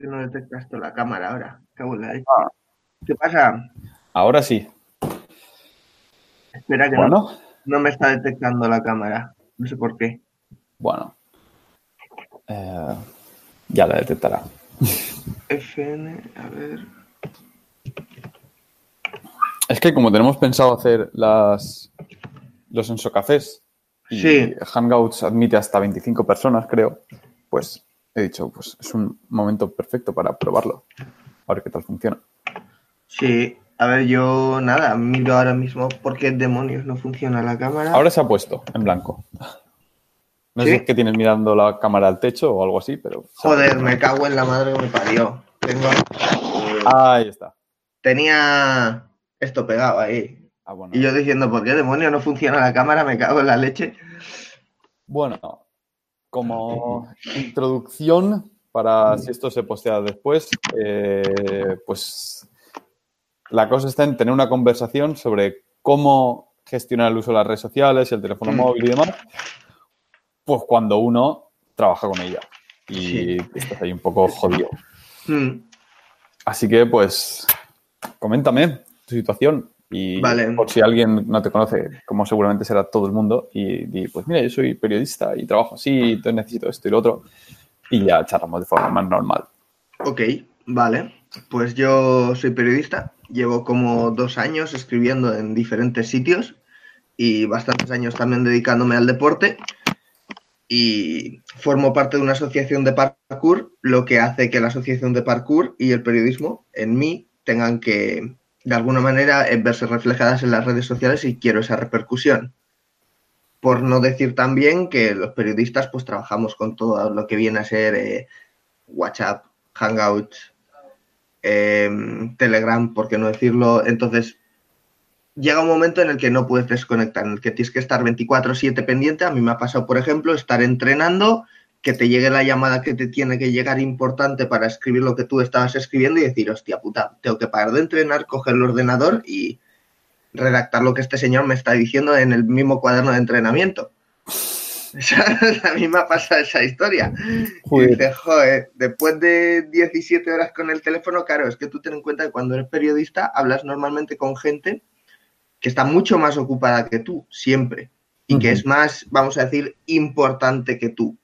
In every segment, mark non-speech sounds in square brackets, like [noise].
Que no detectas toda la cámara ahora. Ah. ¿Qué pasa? Ahora sí. Espera que no, Bueno, no me está detectando la cámara. No sé por qué. bueno. Eh, ya la detectará. FN, a ver. Es que como tenemos pensado hacer las los ensocafés y Sí. Hangouts admite hasta 25 personas, creo, pues he dicho, pues es un momento perfecto para probarlo. A ver qué tal funciona. Sí. A ver, yo nada, miro ahora mismo por qué demonios no funciona la cámara. Ahora se ha puesto en blanco. No ¿Sí? sé qué tienes mirando la cámara al techo o algo así, pero... Joder, me cago en la madre que me parió. Tengo... Ahí está. Tenía esto pegado ahí. Ah, bueno. Y yo diciendo, ¿por qué demonios no funciona la cámara? Me cago en la leche. Bueno, como introducción para si esto se postea después, eh, pues la cosa está en tener una conversación sobre cómo gestionar el uso de las redes sociales el teléfono Mm. móvil y demás, pues cuando uno trabaja con ella y Sí. estás ahí un poco jodido. Hmm. Así que, pues, coméntame tu situación y Vale. por si alguien no te conoce, como seguramente será todo el mundo, y di, pues mira, yo soy periodista y trabajo así, entonces necesito esto y lo otro, y ya charlamos de forma más normal. Ok, vale. Pues yo soy periodista. Llevo como dos años escribiendo en diferentes sitios y bastantes años también dedicándome al deporte. Y formo parte de una asociación de parkour, lo que hace que la asociación de parkour y el periodismo en mí tengan que, de alguna manera, eh, verse reflejadas en las redes sociales y quiero esa repercusión. Por no decir también que los periodistas pues trabajamos con todo lo que viene a ser eh, WhatsApp, Hangouts, em, Telegram, por qué no decirlo. Entonces, llega un momento en el que no puedes desconectar, en el que tienes que estar 24/7 pendiente. A mí me ha pasado, por ejemplo, estar entrenando, que te llegue la llamada que te tiene que llegar importante para escribir lo que tú estabas escribiendo y decir, hostia puta, tengo que parar de entrenar, coger el ordenador y redactar lo que este señor me está diciendo en el mismo cuaderno de entrenamiento. [laughs] [laughs] A mí me ha pasado esa historia. Y dices, joder, después de 17 horas con el teléfono, claro, es que tú ten en cuenta que cuando eres periodista hablas normalmente con gente que está mucho más ocupada que tú, siempre. Y que es más, vamos a decir, importante que tú.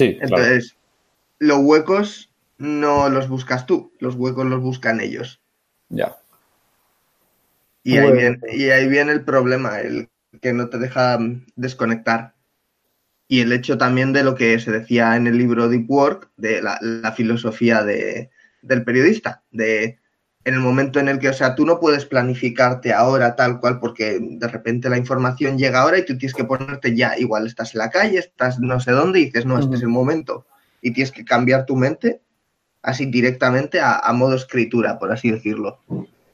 Sí, claro. Entonces, los huecos no los buscas tú, los huecos los buscan ellos. Ya. Y ahí, viene, y ahí viene el problema, el que no te deja desconectar. Y el hecho también de lo que se decía en el libro Deep Work, de la, la filosofía de, del periodista, de en el momento en el que, o sea, tú no puedes planificarte ahora tal cual, porque de repente la información llega ahora y tú tienes que ponerte ya, igual estás en la calle, estás no sé dónde y dices, no, este es el momento. Y tienes que cambiar tu mente así directamente a, a modo escritura, por así decirlo.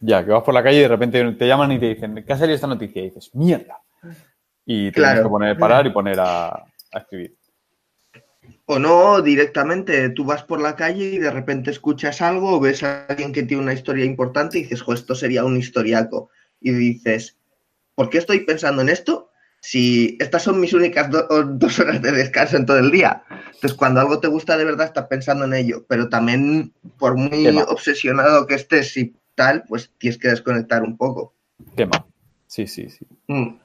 Ya, que vas por la calle y de repente te llaman y te dicen, ¿qué ha salido esta noticia? Y dices, mierda. Y tienes Claro. que poner parar y poner a, a escribir. O no, directamente tú vas por la calle y de repente escuchas algo o ves a alguien que tiene una historia importante y dices, jo, esto sería un historiaco. Y dices, ¿por qué estoy pensando en esto? Si estas son mis únicas do- dos horas de descanso en todo el día. Entonces, cuando algo te gusta de verdad, estás pensando en ello. Pero también, por muy obsesionado que estés y tal, pues tienes que desconectar un poco. Tema. Sí, sí, sí. Mm,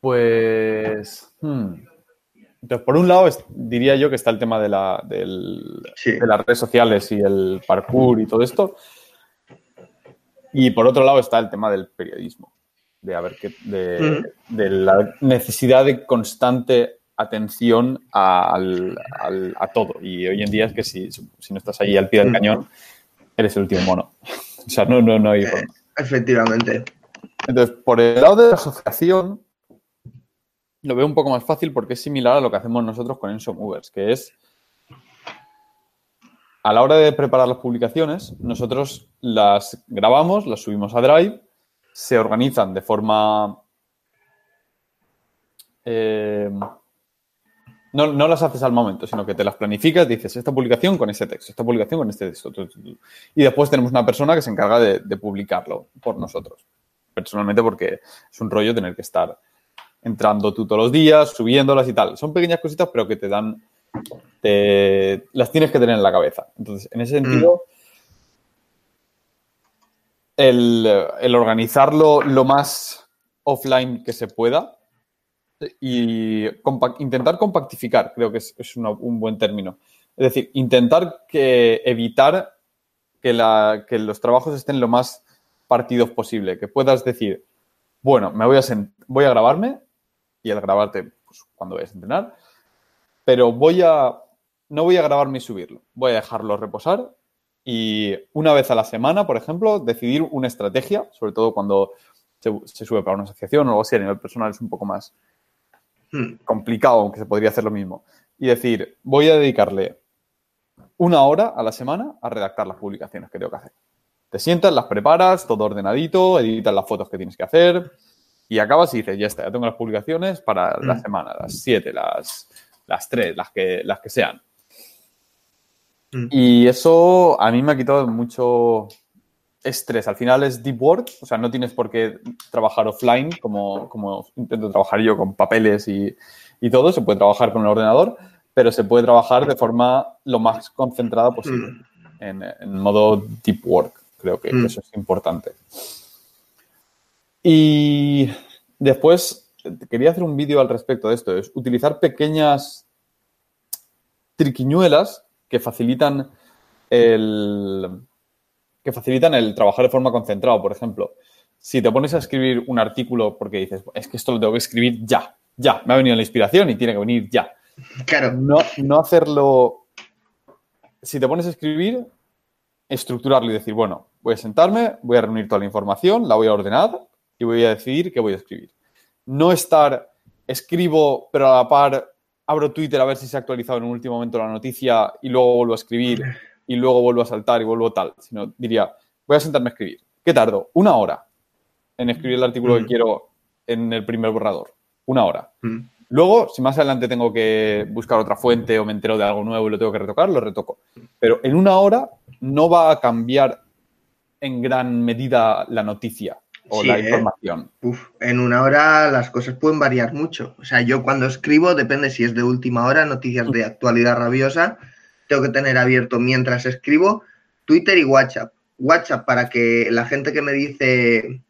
Pues. hmm. Entonces, por un lado, diría yo que está el tema de, la, del- Sí. de las redes sociales y el parkour y todo esto. Y por otro lado está el tema del periodismo, de, a ver qué- de, de la necesidad de constante atención al- al- a todo. Y hoy en día es que si, si no estás ahí al pie del Mm. cañón, eres el último mono. [laughs] O sea, no, no, no hay forma. efectivamente. Entonces, por el lado de la asociación, lo veo un poco más fácil porque es similar a lo que hacemos nosotros con Enso Movers, que es a la hora de preparar las publicaciones, nosotros las grabamos, las subimos a Drive, se organizan de forma. eh, no, no las haces al momento, sino que te las planificas, dices esta publicación con este texto, esta publicación con este texto. Y después tenemos una persona que se encarga de publicarlo por nosotros. Personalmente, porque es un rollo tener que estar entrando tú todos los días, subiéndolas y tal. Son pequeñas cositas, pero que te dan las tienes que tener en la cabeza. Entonces, en ese sentido, el, organizarlo lo más offline que se pueda y intentar compactificar, creo que es, un buen término. Es decir, intentar que evitar que, que los trabajos estén lo más partidos posible, que puedas decir, bueno, me voy a, voy a grabarme y al grabarte pues, cuando vayas a entrenar, pero voy a, no voy a grabarme y subirlo, voy a dejarlo reposar y una vez a la semana, por ejemplo, decidir una estrategia, sobre todo cuando se, sube para una asociación o algo así a nivel personal es un poco más hmm. complicado, aunque se podría hacer lo mismo. Y decir, voy a dedicarle una hora a la semana a redactar las publicaciones que tengo que hacer. Te sientas, las preparas, todo ordenadito, editas las fotos que tienes que hacer y acabas y dices, ya está, ya tengo las publicaciones para la mm. semana, las siete, las, las tres, las que, las que sean. Mm. Y eso a mí me ha quitado mucho estrés. Al final es deep work, o sea, no tienes por qué trabajar offline como, como intento trabajar yo con papeles y, y todo, se puede trabajar con el ordenador, pero se puede trabajar de forma lo más concentrada posible, mm. en, en modo deep work. Creo que, eso es importante. Y después quería hacer un vídeo al respecto de esto, es utilizar pequeñas triquiñuelas que facilitan el que facilitan el trabajar de forma concentrada. Por ejemplo, si te pones a escribir un artículo porque dices, es que esto lo tengo que escribir ya, ya, me ha venido la inspiración y tiene que venir ya. Claro. No, no hacerlo. Si te pones a escribir, estructurarlo y decir, bueno, voy a sentarme, voy a reunir toda la información, la voy a ordenar y voy a decidir qué voy a escribir. No estar, escribo, pero a la par abro Twitter a ver si se ha actualizado en un último momento la noticia y luego vuelvo a escribir y luego vuelvo a saltar y vuelvo tal. Sino diría, voy a sentarme a escribir. ¿Qué tardo? Una hora en escribir el artículo que mm. quiero en el primer borrador. Una hora. Mm. Luego, si más adelante tengo que buscar otra fuente o me entero de algo nuevo y lo tengo que retocar, lo retoco. Pero en una hora no va a cambiar en gran medida la noticia o la ¿eh? información. en una hora las cosas pueden variar mucho. O sea, yo cuando escribo, depende si es de última hora, noticias de actualidad rabiosa, tengo que tener abierto mientras escribo Twitter y WhatsApp. WhatsApp para que la gente que me dice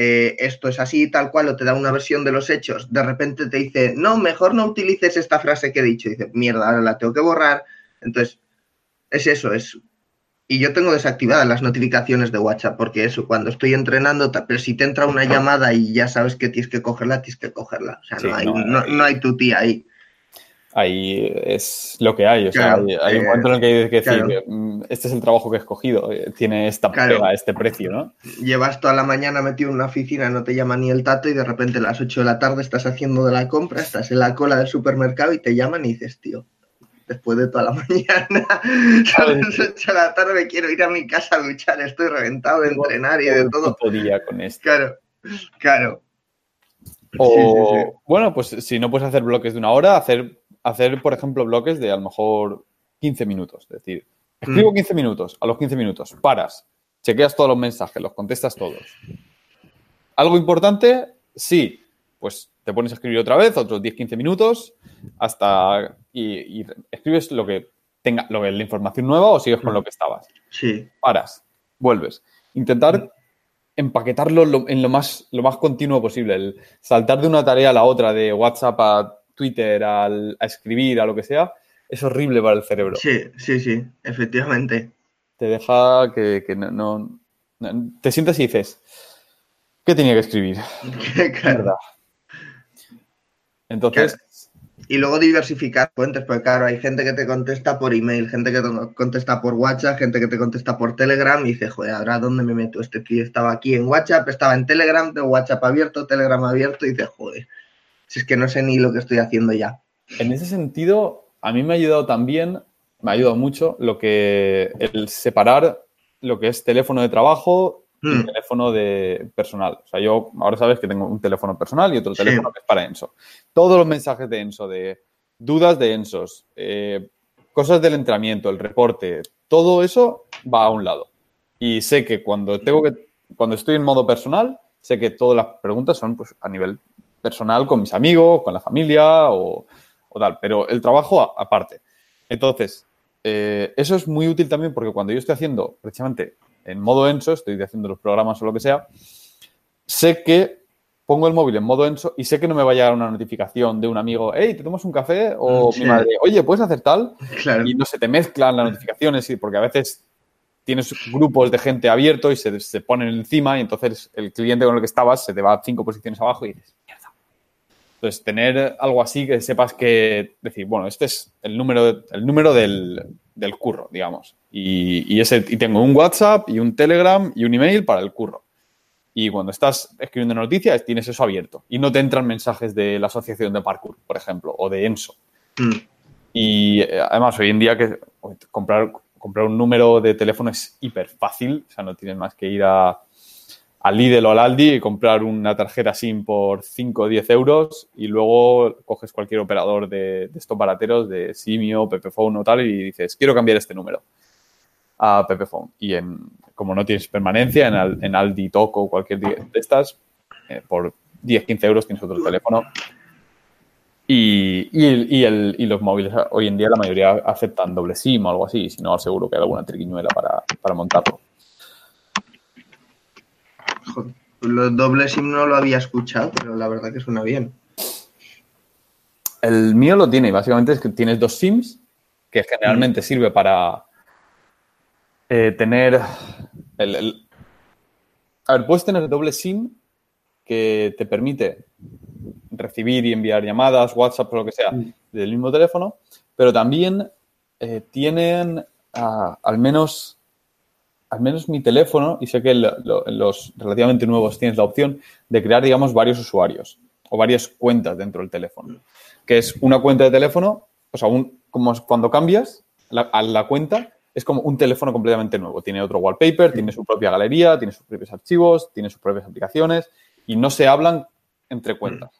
eh, esto es así tal cual o te da una versión de los hechos, de repente te dice, no, mejor no utilices esta frase que he dicho. Y dice, mierda, ahora la tengo que borrar. Entonces, es eso, es y yo tengo desactivadas las notificaciones de WhatsApp, porque eso, cuando estoy entrenando, pero si te entra una llamada y ya sabes que tienes que cogerla, tienes que cogerla. O sea, no, hay, no, hay tu tía ahí. Ahí es lo que hay. O sea, hay, un momento en el que hay que decir, mm, este es el trabajo que he escogido, eh, tiene esta pega, este precio, ¿no? Llevas toda la mañana metido en una oficina, no te llama ni el tato y de repente a las 8 de la tarde estás haciendo de la compra, estás en la cola del supermercado y te llaman y dices, tío, después de toda la [laughs] mañana. A las 8 de la tarde quiero ir a mi casa a luchar, estoy reventado de entrenar y de todo. Podía con esto. Claro, claro. O, bueno, pues si no puedes hacer bloques de una hora, hacer, hacer, por ejemplo, bloques de a lo mejor 15 minutos. Es decir, escribo 15 mm. minutos, a los 15 minutos, paras, chequeas todos los mensajes, los contestas todos. ¿Algo importante? Sí. Pues te pones a escribir otra vez, otros 10-15 minutos, hasta y, escribes lo que tenga, lo que la información nueva o sigues con lo que estabas. Sí. Paras, vuelves. Intentar empaquetarlo en lo más, lo más continuo posible. El saltar de una tarea a la otra, de WhatsApp a Twitter, a escribir, a lo que sea, es horrible para el cerebro. Sí, sí, sí, efectivamente. Te deja que, no, Te sientes y dices, ¿qué tenía que escribir? [laughs] Verdad. Entonces, y luego diversificar fuentes, porque claro, hay gente que te contesta por email, gente que te contesta por WhatsApp, gente que te contesta por Telegram y dice, joder, ¿ahora dónde me meto? Este tío estaba aquí en WhatsApp, estaba en Telegram, tengo WhatsApp abierto, Telegram abierto y dice, joder, si es que no sé ni lo que estoy haciendo ya. En ese sentido, a mí me ha ayudado también, me ha ayudado mucho lo que el separar lo que es teléfono de trabajo un hmm. teléfono de personal. O sea, yo ahora sabes que tengo un teléfono personal y otro teléfono que es para Enso. Todos los mensajes de Enso, de dudas de Ensos, eh, cosas del entrenamiento, el reporte, todo eso va a un lado. Y sé que cuando tengo que, cuando estoy en modo personal, sé que todas las preguntas son pues, a nivel personal con mis amigos, con la familia o, o tal, pero el trabajo aparte. Entonces, eh, eso es muy útil también porque cuando yo estoy haciendo precisamente en modo ENSO, estoy haciendo los programas o lo que sea, sé que pongo el móvil en modo ENSO y sé que no me va a llegar una notificación de un amigo, hey, ¿te tomas un café? O mi madre, oye, ¿puedes hacer tal? Y no se te mezclan las notificaciones porque a veces tienes grupos de gente abierto y se, se ponen encima y entonces el cliente con el que estabas se te va cinco posiciones abajo y dices, mierda. Entonces, tener algo así que sepas que, decir, bueno, este es el número, el número del, del curro, digamos. Y, y, ese, y tengo un WhatsApp y un Telegram y un email para el curro. Y cuando estás escribiendo noticias, tienes eso abierto. Y no te entran mensajes de la Asociación de Parkour, por ejemplo, o de ENSO. Mm. Y eh, además, hoy en día que comprar comprar un número de teléfono es hiper fácil, o sea, no tienes más que ir a, al Lidl o al Aldi y comprar una tarjeta SIM por 5 o 10 euros y luego coges cualquier operador de, estos barateros, de Simio, Pepephone o tal, y dices, quiero cambiar este número a Pepephone. Y en, como no tienes permanencia, en, en Aldi, Toco o cualquier de estas, eh, por 10, 15 euros tienes otro teléfono y, y, el, y, los móviles hoy en día la mayoría aceptan doble SIM o algo así, si no seguro que hay alguna triquiñuela para, para montarlo. Joder, lo doble SIM no lo había escuchado, pero la verdad que suena bien. El mío lo tiene, básicamente es que tienes dos SIMs, que generalmente sirve para eh, tener el, A ver, puedes tener doble SIM que te permite recibir y enviar llamadas, WhatsApp o lo que sea, del mismo teléfono, pero también eh, tienen ah, al menos al menos mi teléfono, y sé que los relativamente nuevos tienes la opción de crear, digamos, varios usuarios o varias cuentas dentro del teléfono. Que es una cuenta de teléfono, o sea, un, como cuando cambias a la cuenta, es como un teléfono completamente nuevo. Tiene otro wallpaper, tiene su propia galería, tiene sus propios archivos, tiene sus propias aplicaciones y no se hablan entre cuentas.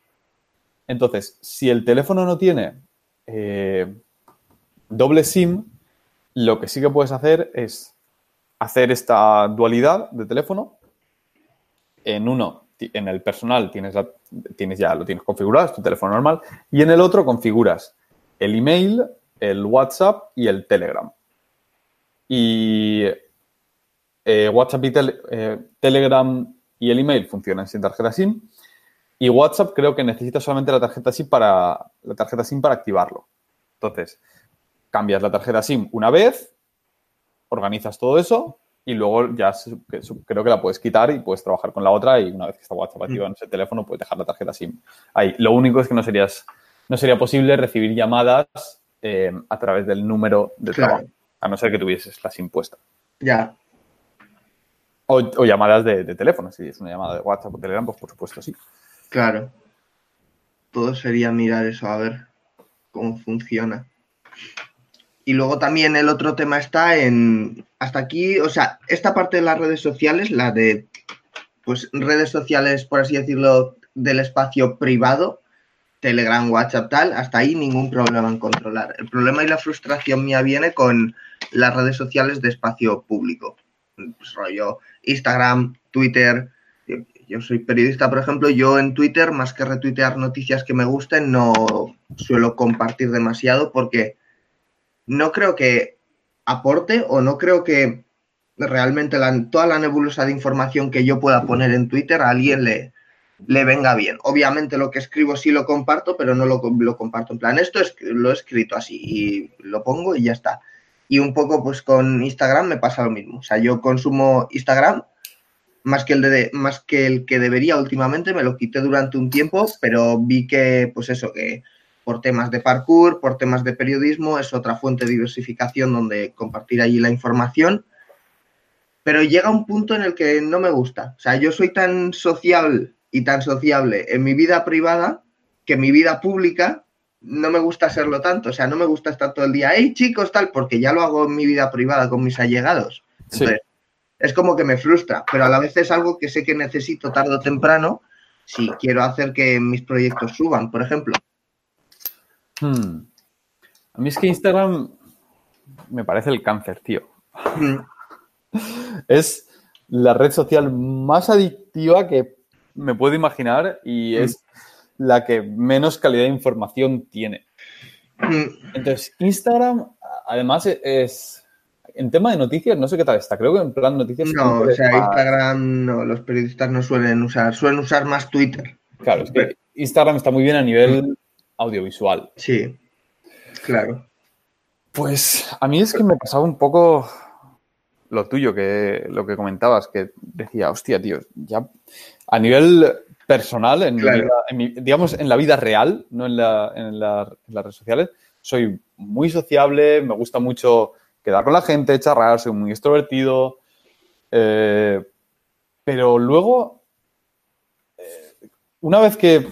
Entonces, si el teléfono no tiene eh, doble SIM, lo que sí que puedes hacer es hacer esta dualidad de teléfono. En uno, en el personal, tienes, tienes ya lo tienes configurado, es tu teléfono normal, y en el otro configuras el email, el WhatsApp y el Telegram. Y eh, WhatsApp y eh, Telegram y el email funcionan sin tarjeta SIM y WhatsApp creo que necesita solamente la tarjeta SIM para, la tarjeta SIM para activarlo. Entonces, cambias la tarjeta SIM una vez, organizas todo eso y luego ya creo que la puedes quitar y puedes trabajar con la otra y una vez que está WhatsApp activa en ese teléfono puedes dejar la tarjeta SIM ahí. Lo único es que no, serías, no sería posible recibir llamadas eh, a través del número de trabajo, a no ser que tuvieses la SIM puesta. Ya. O, llamadas de, de, teléfono, si es una llamada de WhatsApp o Telegram, pues por supuesto sí. Claro. Todo sería mirar eso, a ver cómo funciona. Y luego también el otro tema está en, hasta aquí, o sea, esta parte de las redes sociales, la de, pues, redes sociales, por así decirlo, del espacio privado, Telegram, WhatsApp, tal, hasta ahí ningún problema en controlar. El problema y la frustración mía viene con las redes sociales de espacio público. Pues, rollo Instagram, Twitter, yo soy periodista, por ejemplo, yo en Twitter, más que retuitear noticias que me gusten, no suelo compartir demasiado porque no creo que aporte o no creo que realmente toda la nebulosa de información que yo pueda poner en Twitter a alguien le, le venga bien. Obviamente lo que escribo sí lo comparto, pero no lo, lo comparto en plan, esto es, lo he escrito así y lo pongo y ya está. Y un poco pues con Instagram me pasa lo mismo. O sea, yo consumo Instagram más que el de, más que el que debería últimamente, me lo quité durante un tiempo, pero vi que, pues eso, que por temas de parkour, por temas de periodismo, es otra fuente de diversificación donde compartir allí la información. Pero llega un punto en el que no me gusta. O sea, yo soy tan social y tan sociable en mi vida privada que mi vida pública no me gusta serlo tanto. O sea, no me gusta estar todo el día, hey chicos, tal, porque ya lo hago en mi vida privada con mis allegados. Entonces, es como que me frustra, pero a la vez es algo que sé que necesito tarde o temprano si quiero hacer que mis proyectos suban, por ejemplo. Hmm. A mí es que Instagram me parece el cáncer, tío. Hmm. Es la red social más adictiva que me puedo imaginar y hmm. es la que menos calidad de información tiene. Entonces, Instagram, además, es. En tema de noticias, no sé qué tal está. Creo que en plan noticias. No, o sea, Instagram no, los periodistas no suelen usar, suelen usar más Twitter. Claro, es que Instagram está muy bien a nivel audiovisual. Sí, claro. Pues a mí es que me pasaba un poco lo tuyo, que lo que comentabas, que decía, hostia, tío, ya a nivel personal, en, digamos, en la vida real, no en, en, las redes sociales, soy muy sociable, me gusta mucho quedar con la gente, charlar, soy muy extrovertido, eh, pero luego, eh, una vez que,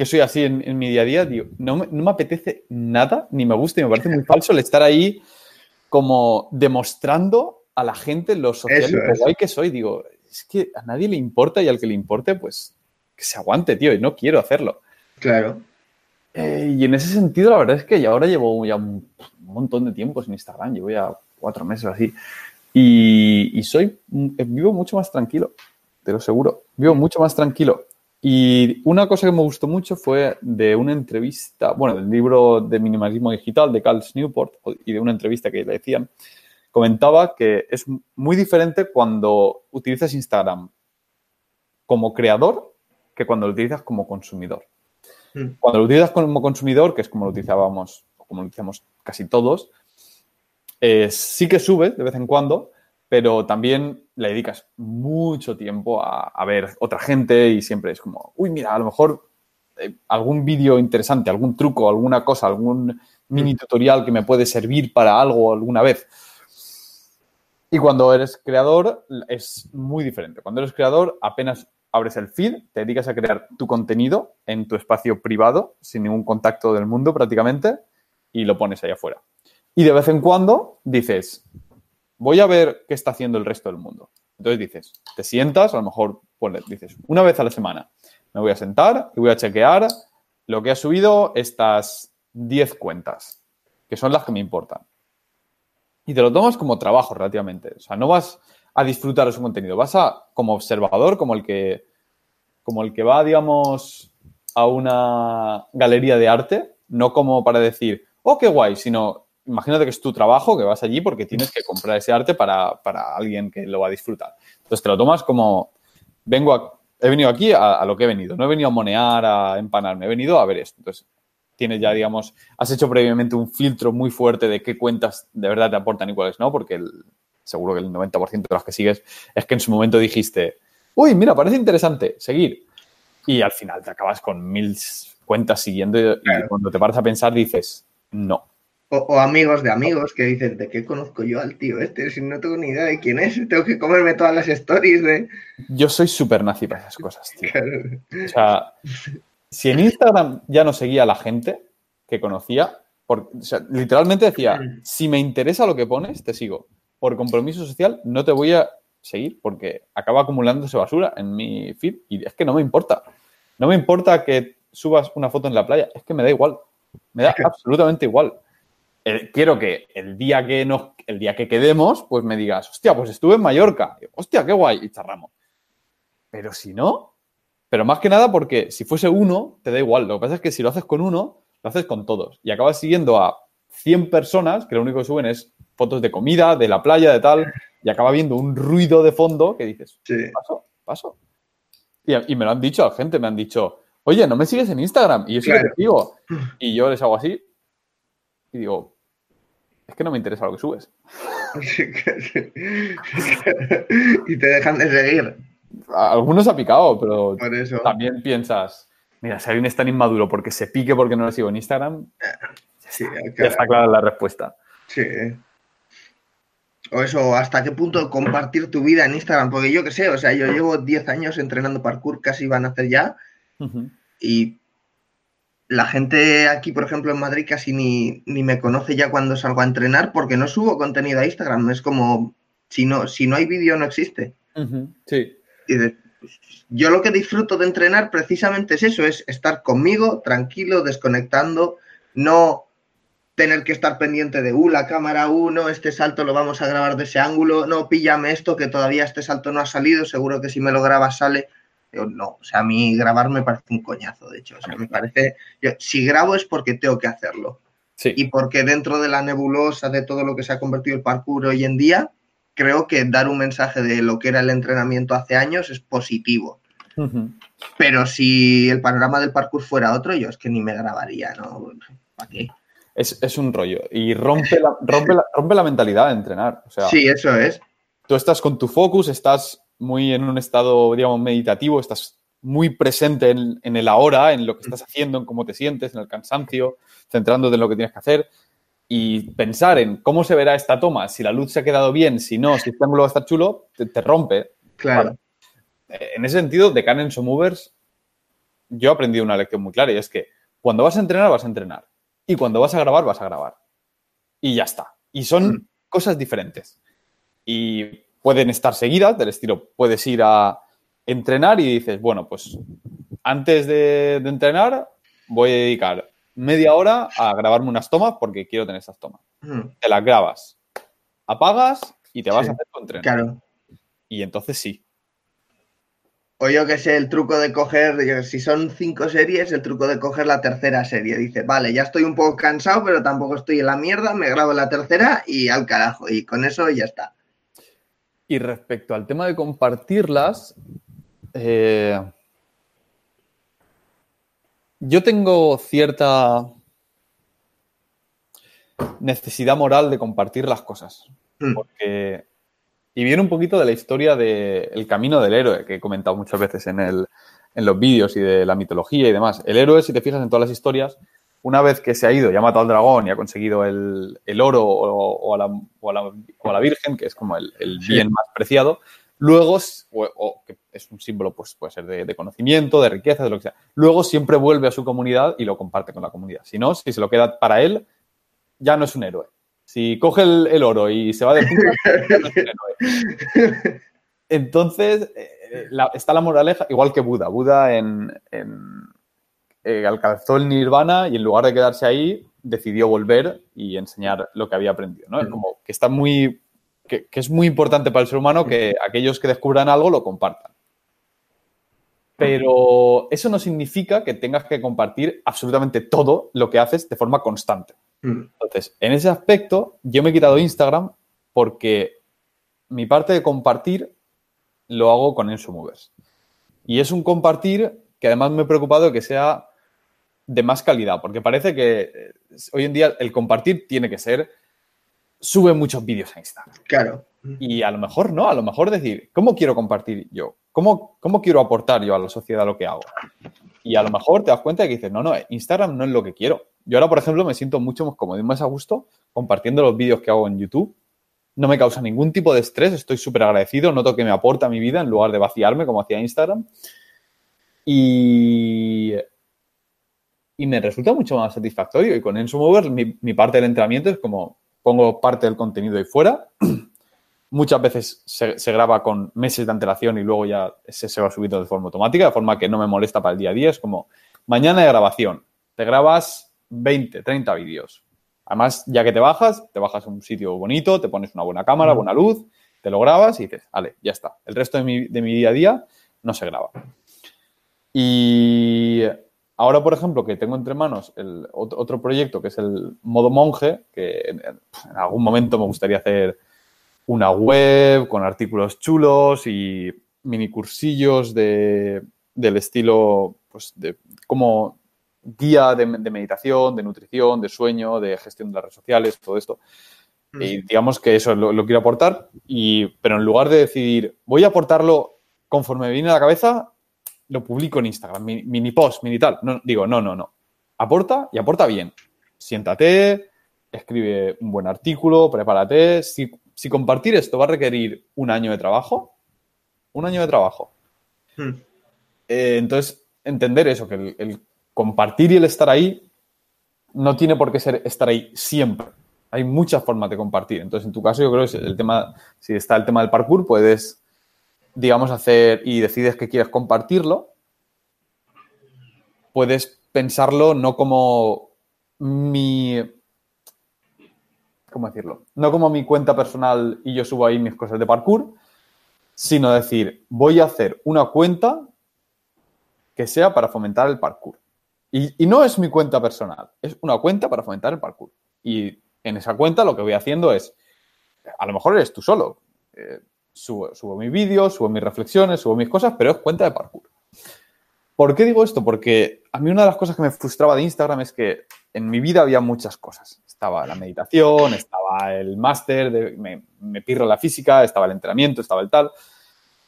que soy así en, mi día a día, no, me, no me apetece nada, ni me gusta, y me parece muy falso el estar ahí como demostrando a la gente lo social y lo guay que soy. Digo, es que a nadie le importa y al que le importe, pues que se aguante, tío, y no quiero hacerlo. Claro. Eh, y en ese sentido, la verdad es que ya ahora llevo ya un, montón de tiempo sin Instagram, llevo ya cuatro meses o así. Y, soy, vivo mucho más tranquilo, te lo seguro. Vivo mucho más tranquilo. Y una cosa que me gustó mucho fue de una entrevista, bueno, del libro de minimalismo digital de Carl Newport y de una entrevista que le decían, comentaba que es muy diferente cuando utilizas Instagram como creador que cuando lo utilizas como consumidor. Mm. Cuando lo utilizas como consumidor, que es como lo utilizábamos, o como lo utilizamos casi todos, eh, sí que subes de vez en cuando, pero también le dedicas mucho tiempo a, ver otra gente y siempre es como, uy, mira, a lo mejor eh, algún vídeo interesante, algún truco, alguna cosa, algún mini tutorial que me puede servir para algo alguna vez. Y cuando eres creador es muy diferente. Cuando eres creador apenas abres el feed, te dedicas a crear tu contenido en tu espacio privado, sin ningún contacto del mundo prácticamente, y lo pones ahí afuera. Y de vez en cuando dices, voy a ver qué está haciendo el resto del mundo. Entonces dices, te sientas, a lo mejor dices, una vez a la semana, me voy a sentar y voy a chequear lo que ha subido estas 10 cuentas, que son las que me importan. Y te lo tomas como trabajo relativamente. O sea, no vas a disfrutar de su contenido, vas a como observador, como el que, como el que va, digamos, a una galería de arte, no como para decir, oh, qué guay, sino imagínate que es tu trabajo, que vas allí porque tienes que comprar ese arte para, alguien que lo va a disfrutar. Entonces te lo tomas como, vengo a, he venido aquí a, lo que he venido, no he venido a monear, a empanarme, he venido a ver esto. Entonces tienes ya, digamos, has hecho previamente un filtro muy fuerte de qué cuentas de verdad te aportan y cuáles no, porque seguro que el 90% de las que sigues es que en su momento dijiste, uy, mira, parece interesante, seguir. Y al final te acabas con mil cuentas siguiendo y cuando te paras a pensar dices, no, o, amigos de amigos que dicen, ¿de qué conozco yo al tío este? Si no tengo ni idea de quién es, tengo que comerme todas las stories de... Yo soy súper nazi para esas cosas, tío. O sea, si en Instagram ya no seguía a la gente que conocía, o sea, literalmente decía, si me interesa lo que pones, te sigo. Por compromiso social no te voy a seguir porque acaba acumulándose basura en mi feed y es que no me importa. No me importa que subas una foto en la playa, es que me da igual. Me da absolutamente igual quiero que el día que nos, el día que quedemos, pues me digas, hostia, pues estuve en Mallorca, hostia, qué guay, y charramos. Pero si no, pero más que nada porque si fuese uno, te da igual. Lo que pasa es que si lo haces con uno, lo haces con todos. Y acabas siguiendo a 100 personas que lo único que suben es fotos de comida, de la playa, de tal, y acaba viendo un ruido de fondo que dices, paso, paso. Y, me lo han dicho, la gente me han dicho, oye, no me sigues en Instagram. Y yo sí que te sigo. Y yo les hago así, y digo, es que no me interesa lo que subes. [laughs] y te dejan de seguir. algunos ha picado, pero también piensas, mira, si alguien es tan inmaduro porque se pique porque no lo sigo en Instagram, ya está clara la respuesta. Sí. O eso, ¿hasta qué punto compartir tu vida en Instagram? Porque yo qué sé, o sea, yo llevo 10 años entrenando parkour, casi van a hacer ya, y la gente aquí, por ejemplo, en Madrid casi ni, me conoce ya cuando salgo a entrenar porque no subo contenido a Instagram. Es como, si no, si no hay vídeo, no existe. Sí. yo lo que disfruto de entrenar precisamente es eso, es estar conmigo, tranquilo, desconectando, no tener que estar pendiente de, uh, la cámara 1, este salto lo vamos a grabar de ese ángulo, no, píllame esto, que todavía este salto no ha salido, seguro que si me lo grabas sale. No, o sea, a mí grabar me parece un coñazo, de hecho. O sea, me parece. si grabo es porque tengo que hacerlo. Sí. Y porque dentro de la nebulosa de todo lo que se ha convertido el parkour hoy en día, creo que dar un mensaje de lo que era el entrenamiento hace años es positivo. Pero si el panorama del parkour fuera otro, yo es que ni me grabaría, ¿no? ¿Para qué? Es, un rollo. Y rompe la, rompe, la, rompe la mentalidad de entrenar. O sea, sí, eso es. Tú estás con tu focus, estás muy en un estado, digamos, meditativo, estás muy presente en, el ahora, en lo que estás haciendo, en cómo te sientes, en el cansancio, centrándote en lo que tienes que hacer y pensar en cómo se verá esta toma, si la luz se ha quedado bien, si no, si este ángulo está chulo, te, rompe. Claro. Eh, en ese sentido, de Canon Movers, yo he aprendido una lección muy clara y es que cuando vas a entrenar, vas a entrenar. Y cuando vas a grabar, vas a grabar. Y ya está. Y son mm. cosas diferentes. Y pueden estar seguidas, del estilo, puedes ir a entrenar y dices, bueno, pues antes de, entrenar voy a dedicar media hora a grabarme unas tomas porque quiero tener esas tomas. Mm. Te las grabas, apagas y te vas a hacer tu entreno. Claro. Y entonces sí. O yo que sé, el truco de coger, si son cinco series, el truco de coger la tercera serie. Dice, vale, ya estoy un poco cansado, pero tampoco estoy en la mierda, me grabo la tercera y al carajo. Y con eso ya está. Y respecto al tema de compartirlas, eh, yo tengo cierta necesidad moral de compartir las cosas. Mm. Porque, y viene un poquito de la historia del camino del héroe, que he comentado muchas veces en, el, en los vídeos y de la mitología y demás. El héroe, si te fijas en todas las historias, una vez que se ha ido y ha matado al dragón y ha conseguido el, oro o, a la, Virgen, que es como el, bien más preciado, luego, o, que es un símbolo, pues puede ser de, conocimiento, de riqueza, de lo que sea, luego siempre vuelve a su comunidad y lo comparte con la comunidad. Si no, si se lo queda para él, ya no es un héroe. Si coge el, oro y se va de puta, [laughs] no es un héroe. Entonces, eh, está la moraleja, igual que Buda. Buda en eh, alcanzó el nirvana y en lugar de quedarse ahí, decidió volver y enseñar lo que había aprendido. ¿no? Es como que está muy. Que, es muy importante para el ser humano que aquellos que descubran algo lo compartan. Pero eso no significa que tengas que compartir absolutamente todo lo que haces de forma constante. Entonces, en ese aspecto, yo me he quitado Instagram porque mi parte de compartir lo hago con Enso Movers. Y es un compartir que además me he preocupado de que sea de más calidad, porque parece que eh, hoy en día el compartir tiene que ser, sube muchos vídeos a Instagram. Claro. Y a lo mejor no, a lo mejor decir, ¿cómo quiero compartir yo? ¿Cómo, ¿Cómo quiero aportar yo a la sociedad lo que hago? Y a lo mejor te das cuenta de que dices, no, no, Instagram no es lo que quiero. Yo ahora, por ejemplo, me siento mucho más cómodo y más a gusto compartiendo los vídeos que hago en YouTube. No me causa ningún tipo de estrés, estoy súper agradecido, noto que me aporta mi vida en lugar de vaciarme como hacía Instagram. Y y me resulta mucho más satisfactorio. Y con Enso Mover, mi, mi, parte del entrenamiento es como pongo parte del contenido ahí fuera. [clears throat] Muchas veces se, graba con meses de antelación y luego ya se, se va subiendo de forma automática, de forma que no me molesta para el día a día. Es como mañana de grabación, te grabas 20, 30 vídeos. Además, ya que te bajas, te bajas a un sitio bonito, te pones una buena cámara, buena luz, te lo grabas y dices, vale, ya está. El resto de mi, de mi día a día no se graba. Y Ahora, por ejemplo, que tengo entre manos el otro proyecto que es el modo monje, que en, algún momento me gustaría hacer una web con artículos chulos y mini cursillos de, del estilo, pues, de como guía de, meditación, de nutrición, de sueño, de gestión de las redes sociales, todo esto. Mm. Y digamos que eso lo, lo, quiero aportar, y, pero en lugar de decidir, voy a aportarlo conforme me viene a la cabeza, lo publico en Instagram, mini, post, mini tal. No, digo, no, no, no. Aporta y aporta bien. Siéntate, escribe un buen artículo, prepárate. Si, compartir esto va a requerir un año de trabajo, un año de trabajo. Hmm. Eh, entonces, entender eso, que el, compartir y el estar ahí no tiene por qué ser estar ahí siempre. Hay muchas formas de compartir. Entonces, en tu caso, yo creo que el tema, si está el tema del parkour, puedes digamos, hacer y decides que quieres compartirlo, puedes pensarlo no como mi... ¿Cómo decirlo? No como mi cuenta personal y yo subo ahí mis cosas de parkour, sino decir, voy a hacer una cuenta que sea para fomentar el parkour. Y, no es mi cuenta personal, es una cuenta para fomentar el parkour. Y en esa cuenta lo que voy haciendo es, a lo mejor eres tú solo, eh, subo, subo mis vídeos, subo mis reflexiones, subo mis cosas, pero es cuenta de parkour. ¿Por qué digo esto? Porque a mí una de las cosas que me frustraba de Instagram es que en mi vida había muchas cosas. Estaba la meditación, estaba el máster, me, me pirro la física, estaba el entrenamiento, estaba el tal.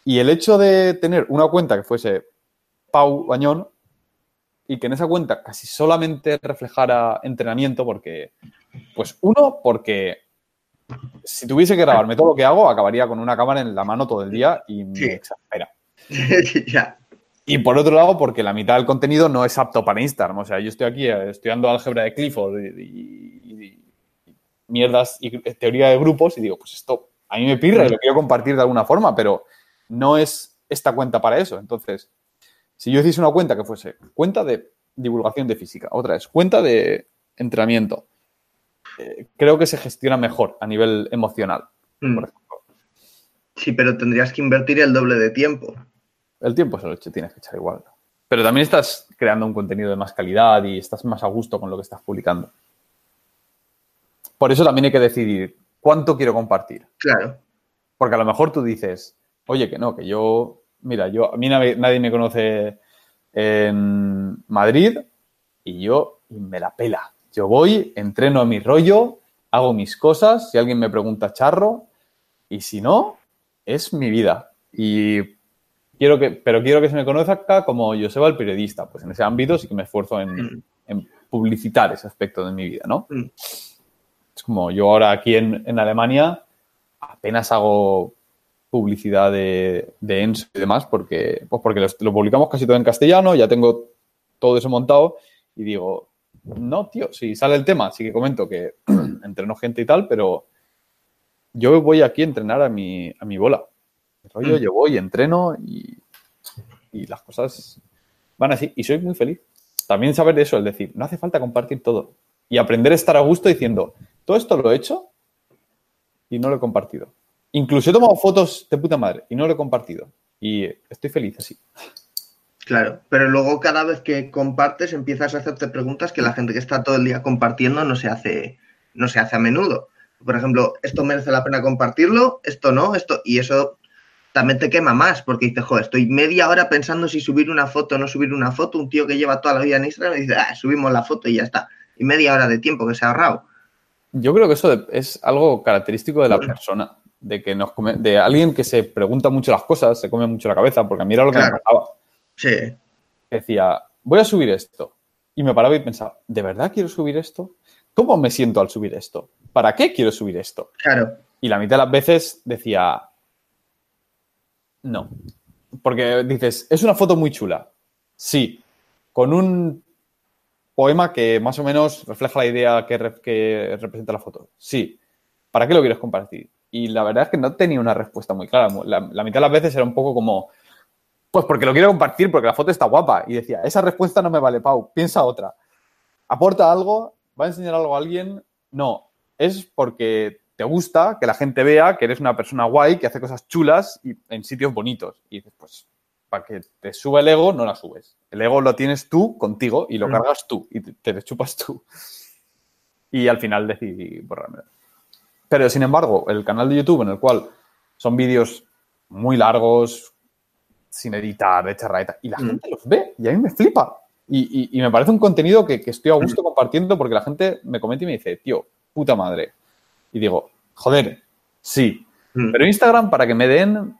Y el hecho de tener una cuenta que fuese Pau Bañón y que en esa cuenta casi solamente reflejara entrenamiento, porque, pues uno, porque si tuviese que grabarme [laughs] todo lo que hago, acabaría con una cámara en la mano todo el día y me exaspera. [laughs] Y por otro lado, porque la mitad del contenido no es apto para Instagram. O sea, yo estoy aquí eh, estudiando álgebra de Clifford y, mierdas y teoría de grupos y digo, pues esto a mí me pirra y lo quiero compartir de alguna forma, pero no es esta cuenta para eso. Entonces, si yo hiciese una cuenta que fuese cuenta de divulgación de física, otra es cuenta de entrenamiento, eh, creo que se gestiona mejor a nivel emocional, mm. Sí, pero tendrías que invertir el doble de tiempo. El tiempo el hecho, tienes que echar igual. Pero también estás creando un contenido de más calidad y estás más a gusto con lo que estás publicando. Por eso también hay que decidir cuánto quiero compartir. Claro. Porque a lo mejor tú dices, oye, que no, que yo, mira, yo, a mí nadie, me conoce en Madrid y yo me la pela. Yo voy, entreno a mi rollo, hago mis cosas, si alguien me pregunta charro, y si no, es mi vida. Y quiero que, pero quiero que se me conozca como Joseba el periodista. Pues en ese ámbito sí que me esfuerzo en, mm. publicitar ese aspecto de mi vida, ¿no? Mm. Es como yo ahora aquí en, en Alemania apenas hago publicidad de, de Enso y demás, porque, pues porque lo, publicamos casi todo en castellano, ya tengo todo eso montado y digo, no, tío, si sale el tema, sí que comento que [clears throat] entreno gente y tal, pero yo voy aquí a entrenar a mi, a mi bola. rollo, mm. yo voy, entreno y, y las cosas van así. Y soy muy feliz. También saber de eso, es decir, no hace falta compartir todo. Y aprender a estar a gusto diciendo, todo esto lo he hecho y no lo he compartido. Incluso he tomado fotos de puta madre y no lo he compartido. Y estoy feliz así. Claro, pero luego cada vez que compartes empiezas a hacerte preguntas que la gente que está todo el día compartiendo no se hace, no se hace a menudo. Por ejemplo, esto merece la pena compartirlo, esto no, esto, y eso también te quema más, porque dices, joder, estoy media hora pensando si subir una foto o no subir una foto. Un tío que lleva toda la vida en Instagram dice, ah, subimos la foto y ya está. Y media hora de tiempo que se ha ahorrado. Yo creo que eso es algo característico de la persona de que nos de alguien que se pregunta mucho las cosas, se come mucho la cabeza, porque mira lo que me pasaba. Sí. Decía, voy a subir esto. Y me paraba y pensaba, ¿de verdad quiero subir esto? ¿Cómo me siento al subir esto? ¿Para qué quiero subir esto? Claro. Y la mitad de las veces decía, no. Porque dices, es una foto muy chula. Sí. Con un poema que más o menos refleja la idea que, que representa la foto. Sí. ¿Para qué lo quieres compartir? Y la verdad es que no tenía una respuesta muy clara. La, mitad de las veces era un poco como, pues porque lo quiero compartir, porque la foto está guapa. Y decía, esa respuesta no me vale, Pau, piensa otra. ¿Aporta algo? ¿Va a enseñar algo a alguien? No, es porque te gusta que la gente vea que eres una persona guay, que hace cosas chulas y en sitios bonitos. Y dices, pues, para que te suba el ego, no la subes. El ego lo tienes tú contigo y lo mm. cargas tú y te, te chupas tú. Y al final decidí borrarme. Pero, sin embargo, el canal de YouTube en el cual son vídeos muy largos, sin editar, de charraeta, y la mm. gente los ve y a mí me flipa. Y, me parece un contenido que, estoy a gusto mm. compartiendo porque la gente me comenta y me dice, tío, puta madre. Y digo, joder, sí. Mm. Pero Instagram, para que me den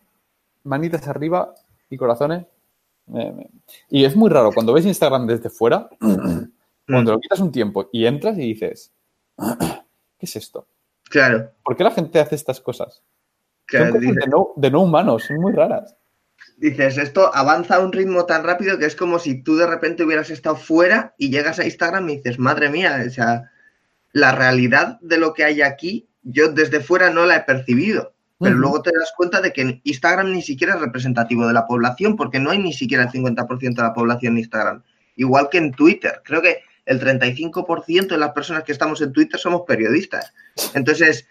manitas arriba y corazones. Y es muy raro, cuando ves Instagram desde fuera, [clears throat] cuando lo quitas un tiempo y entras y dices, [clears throat] ¿qué es esto? Claro. ¿Por qué la gente hace estas cosas? son de, no, humanos, son muy raras. Dices, esto avanza a un ritmo tan rápido que es como si tú de repente hubieras estado fuera y llegas a Instagram y dices, madre mía, o sea, la realidad de lo que hay aquí, yo desde fuera no la he percibido. Pero luego te das cuenta de que Instagram ni siquiera es representativo de la población, porque no hay ni siquiera el 50% de la población en Instagram. Igual que en Twitter. Creo que el 35% de las personas que estamos en Twitter somos periodistas. Entonces,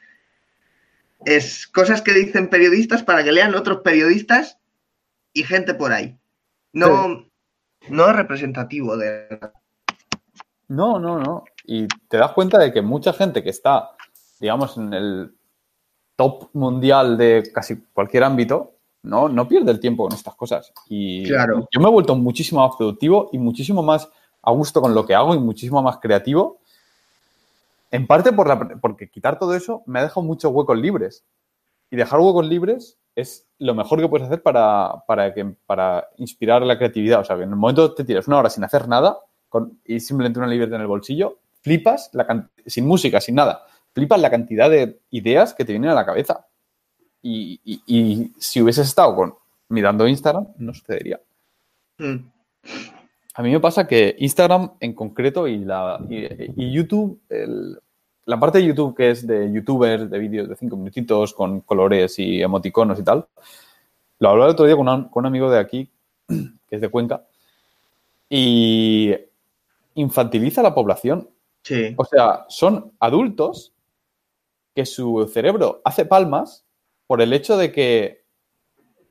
es cosas que dicen periodistas para que lean otros periodistas y gente por ahí. No, No es representativo de... No, no, no. Y te das cuenta de que mucha gente que está, digamos, en el top mundial de casi cualquier ámbito, no, no pierde el tiempo con estas cosas. Y Claro. yo me he vuelto muchísimo más productivo y muchísimo más a gusto con lo que hago y muchísimo más creativo. En parte por la, porque quitar todo eso me ha dejado muchos huecos libres. Y dejar huecos libres es lo mejor que puedes hacer para, para, que, para inspirar la creatividad. O sea, que en el momento te tiras una hora sin hacer nada con, y simplemente una libreta en el bolsillo, flipas, la sin música, sin nada, flipas la cantidad de ideas que te vienen a la cabeza. Y, y- y si hubieses estado con, mirando Instagram, no sucedería. Mm. A mí me pasa que Instagram en concreto y, la, y, y YouTube, el- la parte de YouTube que es de youtubers, de vídeos de cinco minutitos con colores y emoticonos y tal, lo hablaba el otro día con, un- con un amigo de aquí, [clears throat] que es de Cuenca, y infantiliza a la población. Sí. O sea, son adultos que su cerebro hace palmas por el hecho de que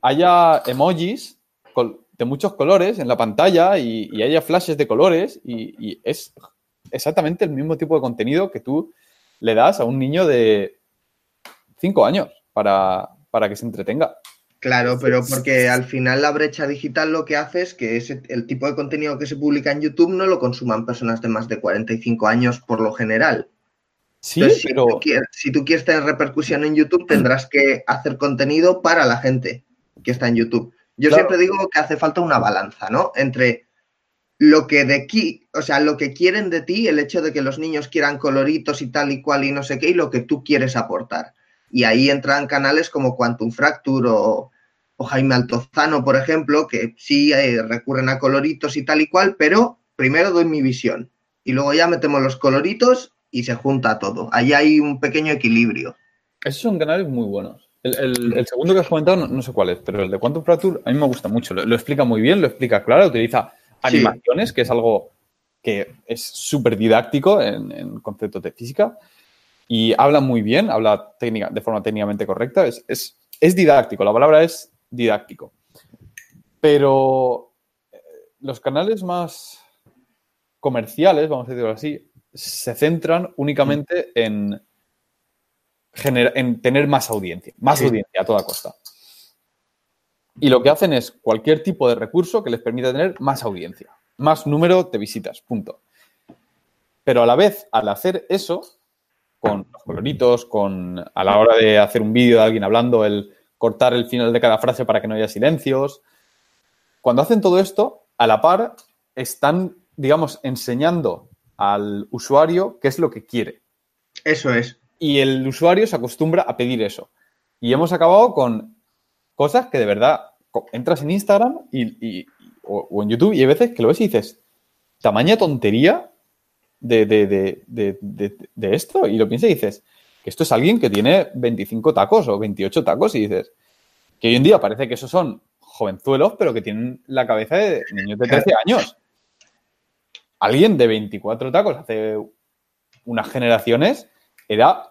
haya emojis de muchos colores en la pantalla y, y haya flashes de colores y, y es exactamente el mismo tipo de contenido que tú le das a un niño de 5 años para, para que se entretenga. Claro, pero porque al final la brecha digital lo que hace es que ese, el tipo de contenido que se publica en YouTube no lo consuman personas de más de 45 años por lo general. Sí, Entonces, si, pero tú quieres, si tú quieres tener repercusión en YouTube, tendrás que hacer contenido para la gente que está en YouTube. Yo Claro. siempre digo que hace falta una balanza, ¿no? Entre lo que de aquí, o sea, lo que quieren de ti, el hecho de que los niños quieran coloritos y tal y cual y no sé qué, y lo que tú quieres aportar. Y ahí entran canales como Quantum Fracture o, o Jaime Altozano, por ejemplo, que sí eh, recurren a coloritos y tal y cual, pero primero doy mi visión y luego ya metemos los coloritos y se junta todo. Ahí hay un pequeño equilibrio. esos son canales muy buenos. El, el- segundo que has comentado no, sé cuál es, pero el de Quantum Fracture a mí me gusta mucho. Lo explica muy bien, lo explica claro, utiliza Sí. animaciones, que es algo que es súper didáctico en, en conceptos de física. Y habla muy bien, habla técnica, de forma técnicamente correcta. Es, es- es didáctico, la palabra es didáctico. Pero eh, los canales más comerciales, vamos a decirlo así, se centran únicamente en, en tener más audiencia, más Sí. audiencia a toda costa. Y lo que hacen es cualquier tipo de recurso que les permita tener más audiencia, más número de visitas, punto. Pero a la vez, al hacer eso, con los coloritos, con a la hora de hacer un vídeo de alguien hablando, el cortar el final de cada frase para que no haya silencios, cuando hacen todo esto, a la par están, digamos, enseñando al usuario qué es lo que quiere. Eso es. Y el usuario se acostumbra a pedir eso. Y hemos acabado con cosas que de verdad entras en Instagram y, y- o, o en YouTube y hay veces que lo ves y dices, tamaña tontería de, de- de- de- de- de esto. Y lo piensas y dices, que esto es alguien que tiene 25 tacos o 28 tacos y dices, que hoy en día parece que esos son jovenzuelos, pero que tienen la cabeza de niños de 13 años. Alguien de 24 tacos hace unas generaciones era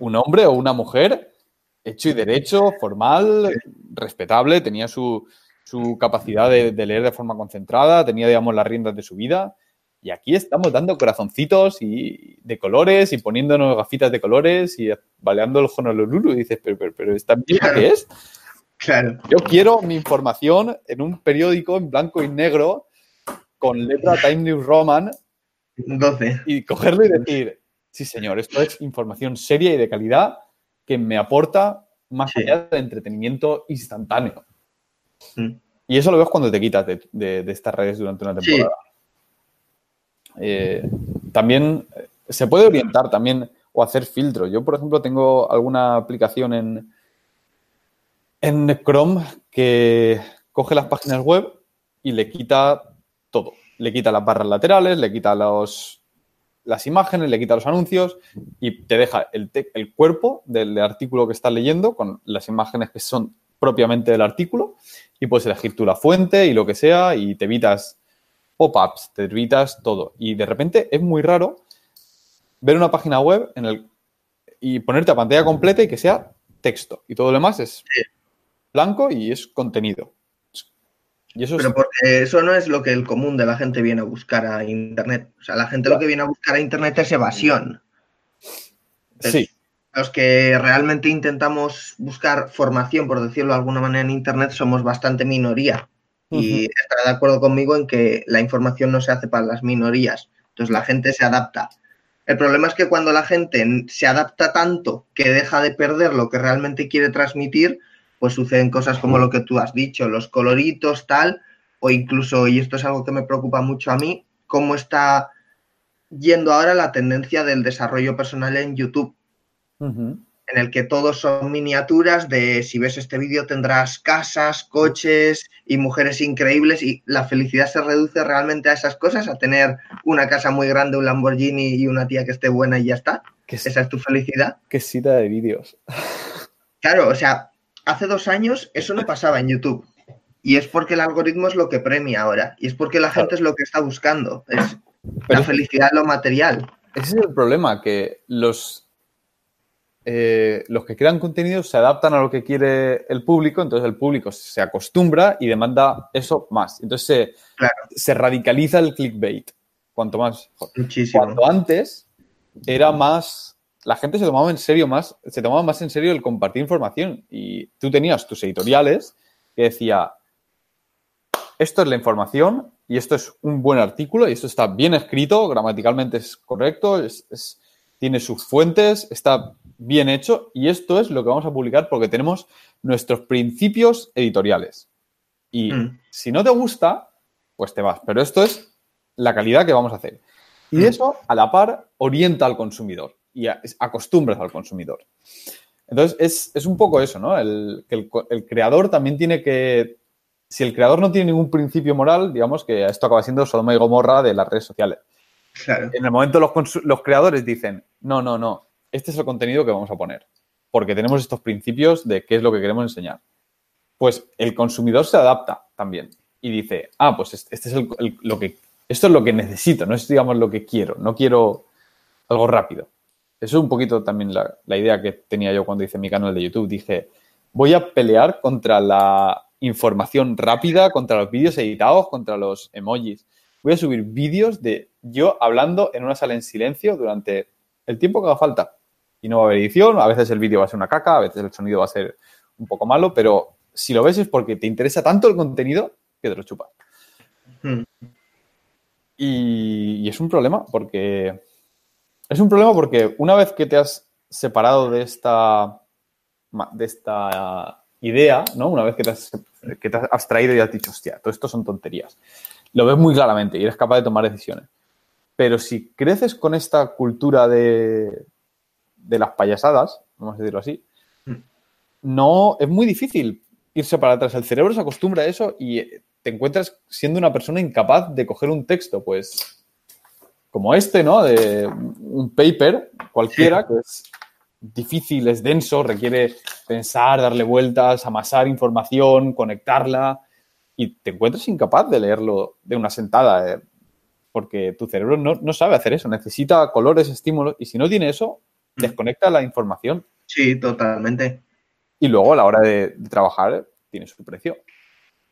un hombre o una mujer hecho y derecho, formal, respetable, tenía su, su capacidad de, de leer de forma concentrada, tenía, digamos, las riendas de su vida. Y aquí estamos dando corazoncitos y de colores y poniéndonos gafitas de colores y baleando el Honolulu. Y dices, pero, pero, pero ¿esta mierda Claro. qué es? Claro. Yo quiero mi información en un periódico en blanco y negro con letra Time News Roman 12. y cogerlo y decir, sí señor, esto es información seria y de calidad que me aporta más Sí. allá de entretenimiento instantáneo. Mm. Y eso lo ves cuando te quitas de, de- de estas redes durante una Sí. temporada. Eh, también eh, se puede orientar también o hacer filtros. Yo, por ejemplo, tengo alguna aplicación en, en Chrome que coge las páginas web y le quita todo. Le quita las barras laterales, le quita los, las imágenes, le quita los anuncios y te deja el, el cuerpo del artículo que estás leyendo con las imágenes que son propiamente del artículo y puedes elegir tú la fuente y lo que sea y te evitas pop-ups, te evitas todo. Y de repente es muy raro ver una página web en el, y ponerte a pantalla completa y que sea texto y todo lo demás es blanco y es contenido. Pero porque eso no es lo que el común de la gente viene a buscar a Internet. O sea, la gente lo que viene a buscar a Internet es evasión. sí. Los que realmente intentamos buscar formación, por decirlo de alguna manera, en Internet somos bastante minoría. Y estará de acuerdo conmigo en que la información no se hace para las minorías. Entonces la gente se adapta. El problema es que cuando la gente se adapta tanto que deja de perder lo que realmente quiere transmitir, pues suceden cosas como lo que tú has dicho, los coloritos, tal, o incluso, y esto es algo que me preocupa mucho a mí, cómo está yendo ahora la tendencia del desarrollo personal en YouTube, en el que todos son miniaturas de si ves este vídeo tendrás casas, coches y mujeres increíbles y la felicidad se reduce realmente a esas cosas, a tener una casa muy grande, un Lamborghini y una tía que esté buena y ya está. Esa es tu felicidad. Qué cita de vídeos. [laughs] Claro, o sea, hace dos años eso no pasaba en YouTube. Y es porque el algoritmo es lo que premia ahora. Y es porque la gente es lo que está buscando. Es la felicidad, lo material. Ese es el problema, que los, eh, los que crean contenido se adaptan a lo que quiere el público, entonces el público se acostumbra y demanda eso más. Entonces se, se radicaliza el clickbait. Cuanto más. Muchísimo. Cuanto antes era más la gente se tomaba en serio más, se tomaba más en serio el compartir información. Y tú tenías tus editoriales que decía, esto es la información y esto es un buen artículo y esto está bien escrito, gramaticalmente es correcto, tiene sus fuentes, está bien hecho y esto es lo que vamos a publicar porque tenemos nuestros principios editoriales. Y mm. si no te gusta, pues te vas. Pero esto es la calidad que vamos a hacer. Y mm. eso, a la par, orienta al consumidor y acostumbras al consumidor. Entonces, es, un poco eso, ¿no? El, que el, creador también tiene que. Si el creador no tiene ningún principio moral, digamos que esto acaba siendo Sodoma y Gomorra de las redes sociales. En el momento los, los creadores dicen, no, no, no, este es el contenido que vamos a poner, porque tenemos estos principios de qué es lo que queremos enseñar. Pues el consumidor se adapta también y dice, ah, pues este, es lo que, esto es lo que necesito, no es, digamos, lo que quiero, no quiero algo rápido. Eso es un poquito también la, idea que tenía yo cuando hice mi canal de YouTube. Dije, voy a pelear contra la información rápida, contra los vídeos editados, contra los emojis. Voy a subir vídeos de yo hablando en una sala en silencio durante el tiempo que haga falta. Y no va a haber edición, a veces el vídeo va a ser una caca, a veces el sonido va a ser un poco malo, pero si lo ves es porque te interesa tanto el contenido que te lo chupas. Hmm. y, es un problema porque es un problema porque una vez que te has separado de esta, de esta idea, ¿no? Una vez que te, has, que te has abstraído y has dicho, hostia, todo esto son tonterías. Lo ves muy claramente y eres capaz de tomar decisiones. Pero si creces con esta cultura de, de las payasadas, vamos a decirlo así, no es muy difícil irse para atrás. El cerebro se acostumbra a eso y te encuentras siendo una persona incapaz de coger un texto, pues como este, ¿no? De un paper cualquiera, que es difícil, es denso, requiere pensar, darle vueltas, amasar información, conectarla, y te encuentras incapaz de leerlo de una sentada, eh, porque tu cerebro no, sabe hacer eso, necesita colores, estímulos, y si no tiene eso, mm. desconecta la información. Sí, totalmente. Y luego a la hora de, trabajar tiene su precio.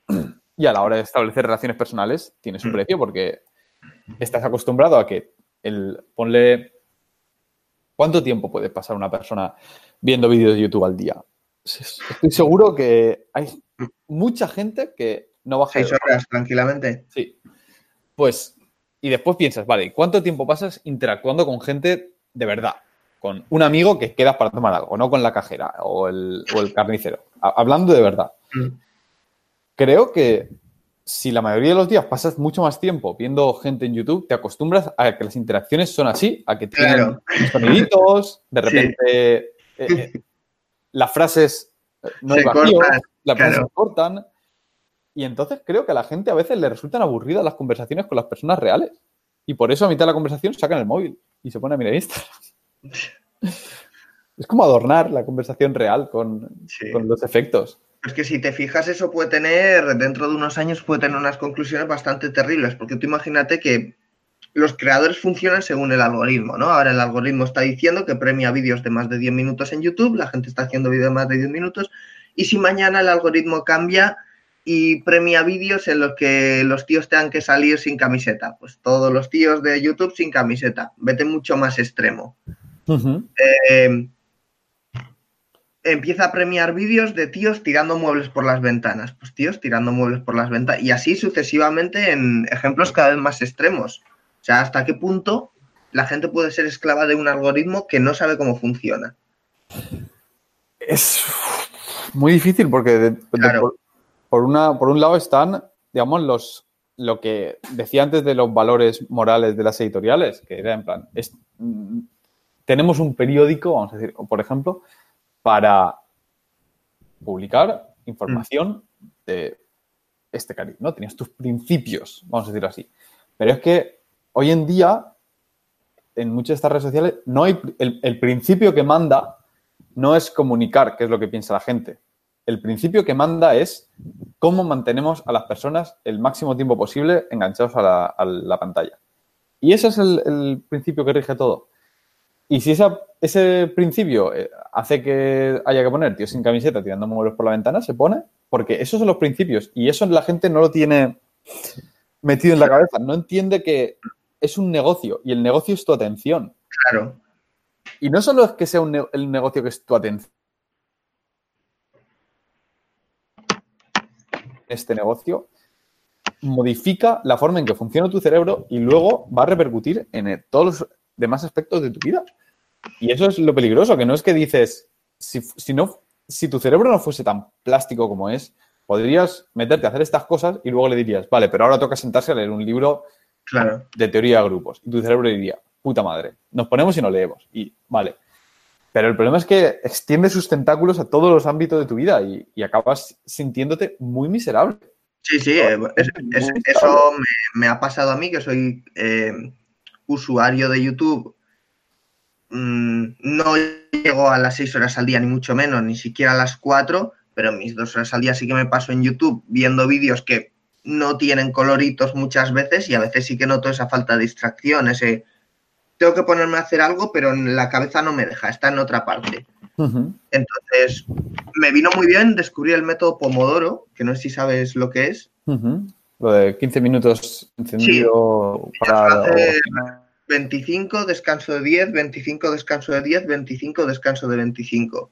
[clears throat] Y a la hora de establecer relaciones personales tiene su mm. precio porque estás acostumbrado a que el ponle ¿Cuánto tiempo puede pasar una persona viendo vídeos de YouTube al día? Estoy seguro que hay mucha gente que no baja. Seis horas tranquilamente. Sí. Pues, y después piensas, vale, ¿cuánto tiempo pasas interactuando con gente de verdad? Con un amigo que quedas para tomar algo, no con la cajera o el, o el carnicero. Hablando de verdad. Mm. Creo que si la mayoría de los días pasas mucho más tiempo viendo gente en YouTube, te acostumbras a que las interacciones son así, a que tienen soniditos, de [laughs] repente eh, eh, las frases eh, no hay vacío, las frases se cortan. Y entonces creo que a la gente a veces le resultan aburridas las conversaciones con las personas reales. Y por eso a mitad de la conversación sacan el móvil y se pone a mirar Instagram. [laughs] es como adornar la conversación real con, con los efectos. Es que si te fijas, eso puede tener, dentro de unos años, puede tener unas conclusiones bastante terribles, porque tú imagínate que los creadores funcionan según el algoritmo, ¿no? Ahora el algoritmo está diciendo que premia vídeos de más de 10 minutos en YouTube, la gente está haciendo vídeos de más de 10 minutos, y si mañana el algoritmo cambia y premia vídeos en los que los tíos tengan que salir sin camiseta. Pues todos los tíos de YouTube sin camiseta. Vete mucho más extremo. Eh, empieza a premiar vídeos de tíos tirando muebles por las ventanas. Pues tíos tirando muebles por las ventanas. Y así sucesivamente en ejemplos cada vez más extremos. O sea, hasta qué punto la gente puede ser esclava de un algoritmo que no sabe cómo funciona. Es muy difícil porque por, una, por un lado están, digamos, los lo que decía antes de los valores morales de las editoriales, que era en plan, es, mm, tenemos un periódico, vamos a decir, por ejemplo, para publicar información de este cariz, ¿no? Tenías tus principios, vamos a decirlo así. Pero es que hoy en día, en muchas de estas redes sociales, no hay el, principio que manda no es comunicar qué es lo que piensa la gente. El principio que manda es cómo mantenemos a las personas el máximo tiempo posible enganchados a la, pantalla. Y ese es el, principio que rige todo. Y si ese principio eh, hace que haya que poner tío sin camiseta tirando móviles por la ventana, se pone, porque esos son los principios y eso la gente no lo tiene metido en la cabeza, no entiende que es un negocio y el negocio es tu atención. Claro. Y no solo es que sea el negocio que es tu atención. Este negocio modifica la forma en que funciona tu cerebro y luego va a repercutir en todos los demás aspectos de tu vida. Y eso es lo peligroso, que no es que dices, si, no, si tu cerebro no fuese tan plástico como es, podrías meterte a hacer estas cosas y luego le dirías, vale, pero ahora toca sentarse a leer un libro de teoría de grupos. Y tu cerebro diría, puta madre, nos ponemos y no leemos. Y vale. Pero el problema es que extiende sus tentáculos a todos los ámbitos de tu vida y, acabas sintiéndote muy miserable. Sí, sí, eso me, ha pasado a mí, que soy eh, usuario de YouTube, mm, no llego a las seis horas al día, ni mucho menos, ni siquiera a las cuatro, pero mis dos horas al día sí que me paso en YouTube viendo vídeos que no tienen coloritos muchas veces y a veces sí que noto esa falta de distracción, ese tengo que ponerme a hacer algo, pero en la cabeza no me deja, está en otra parte. Entonces, me vino muy bien descubrir el método Pomodoro, que no sé si sabes lo que es. Lo de 15 minutos encendido para... 25, descanso de 10, 25, descanso de 10, 25, descanso de 25.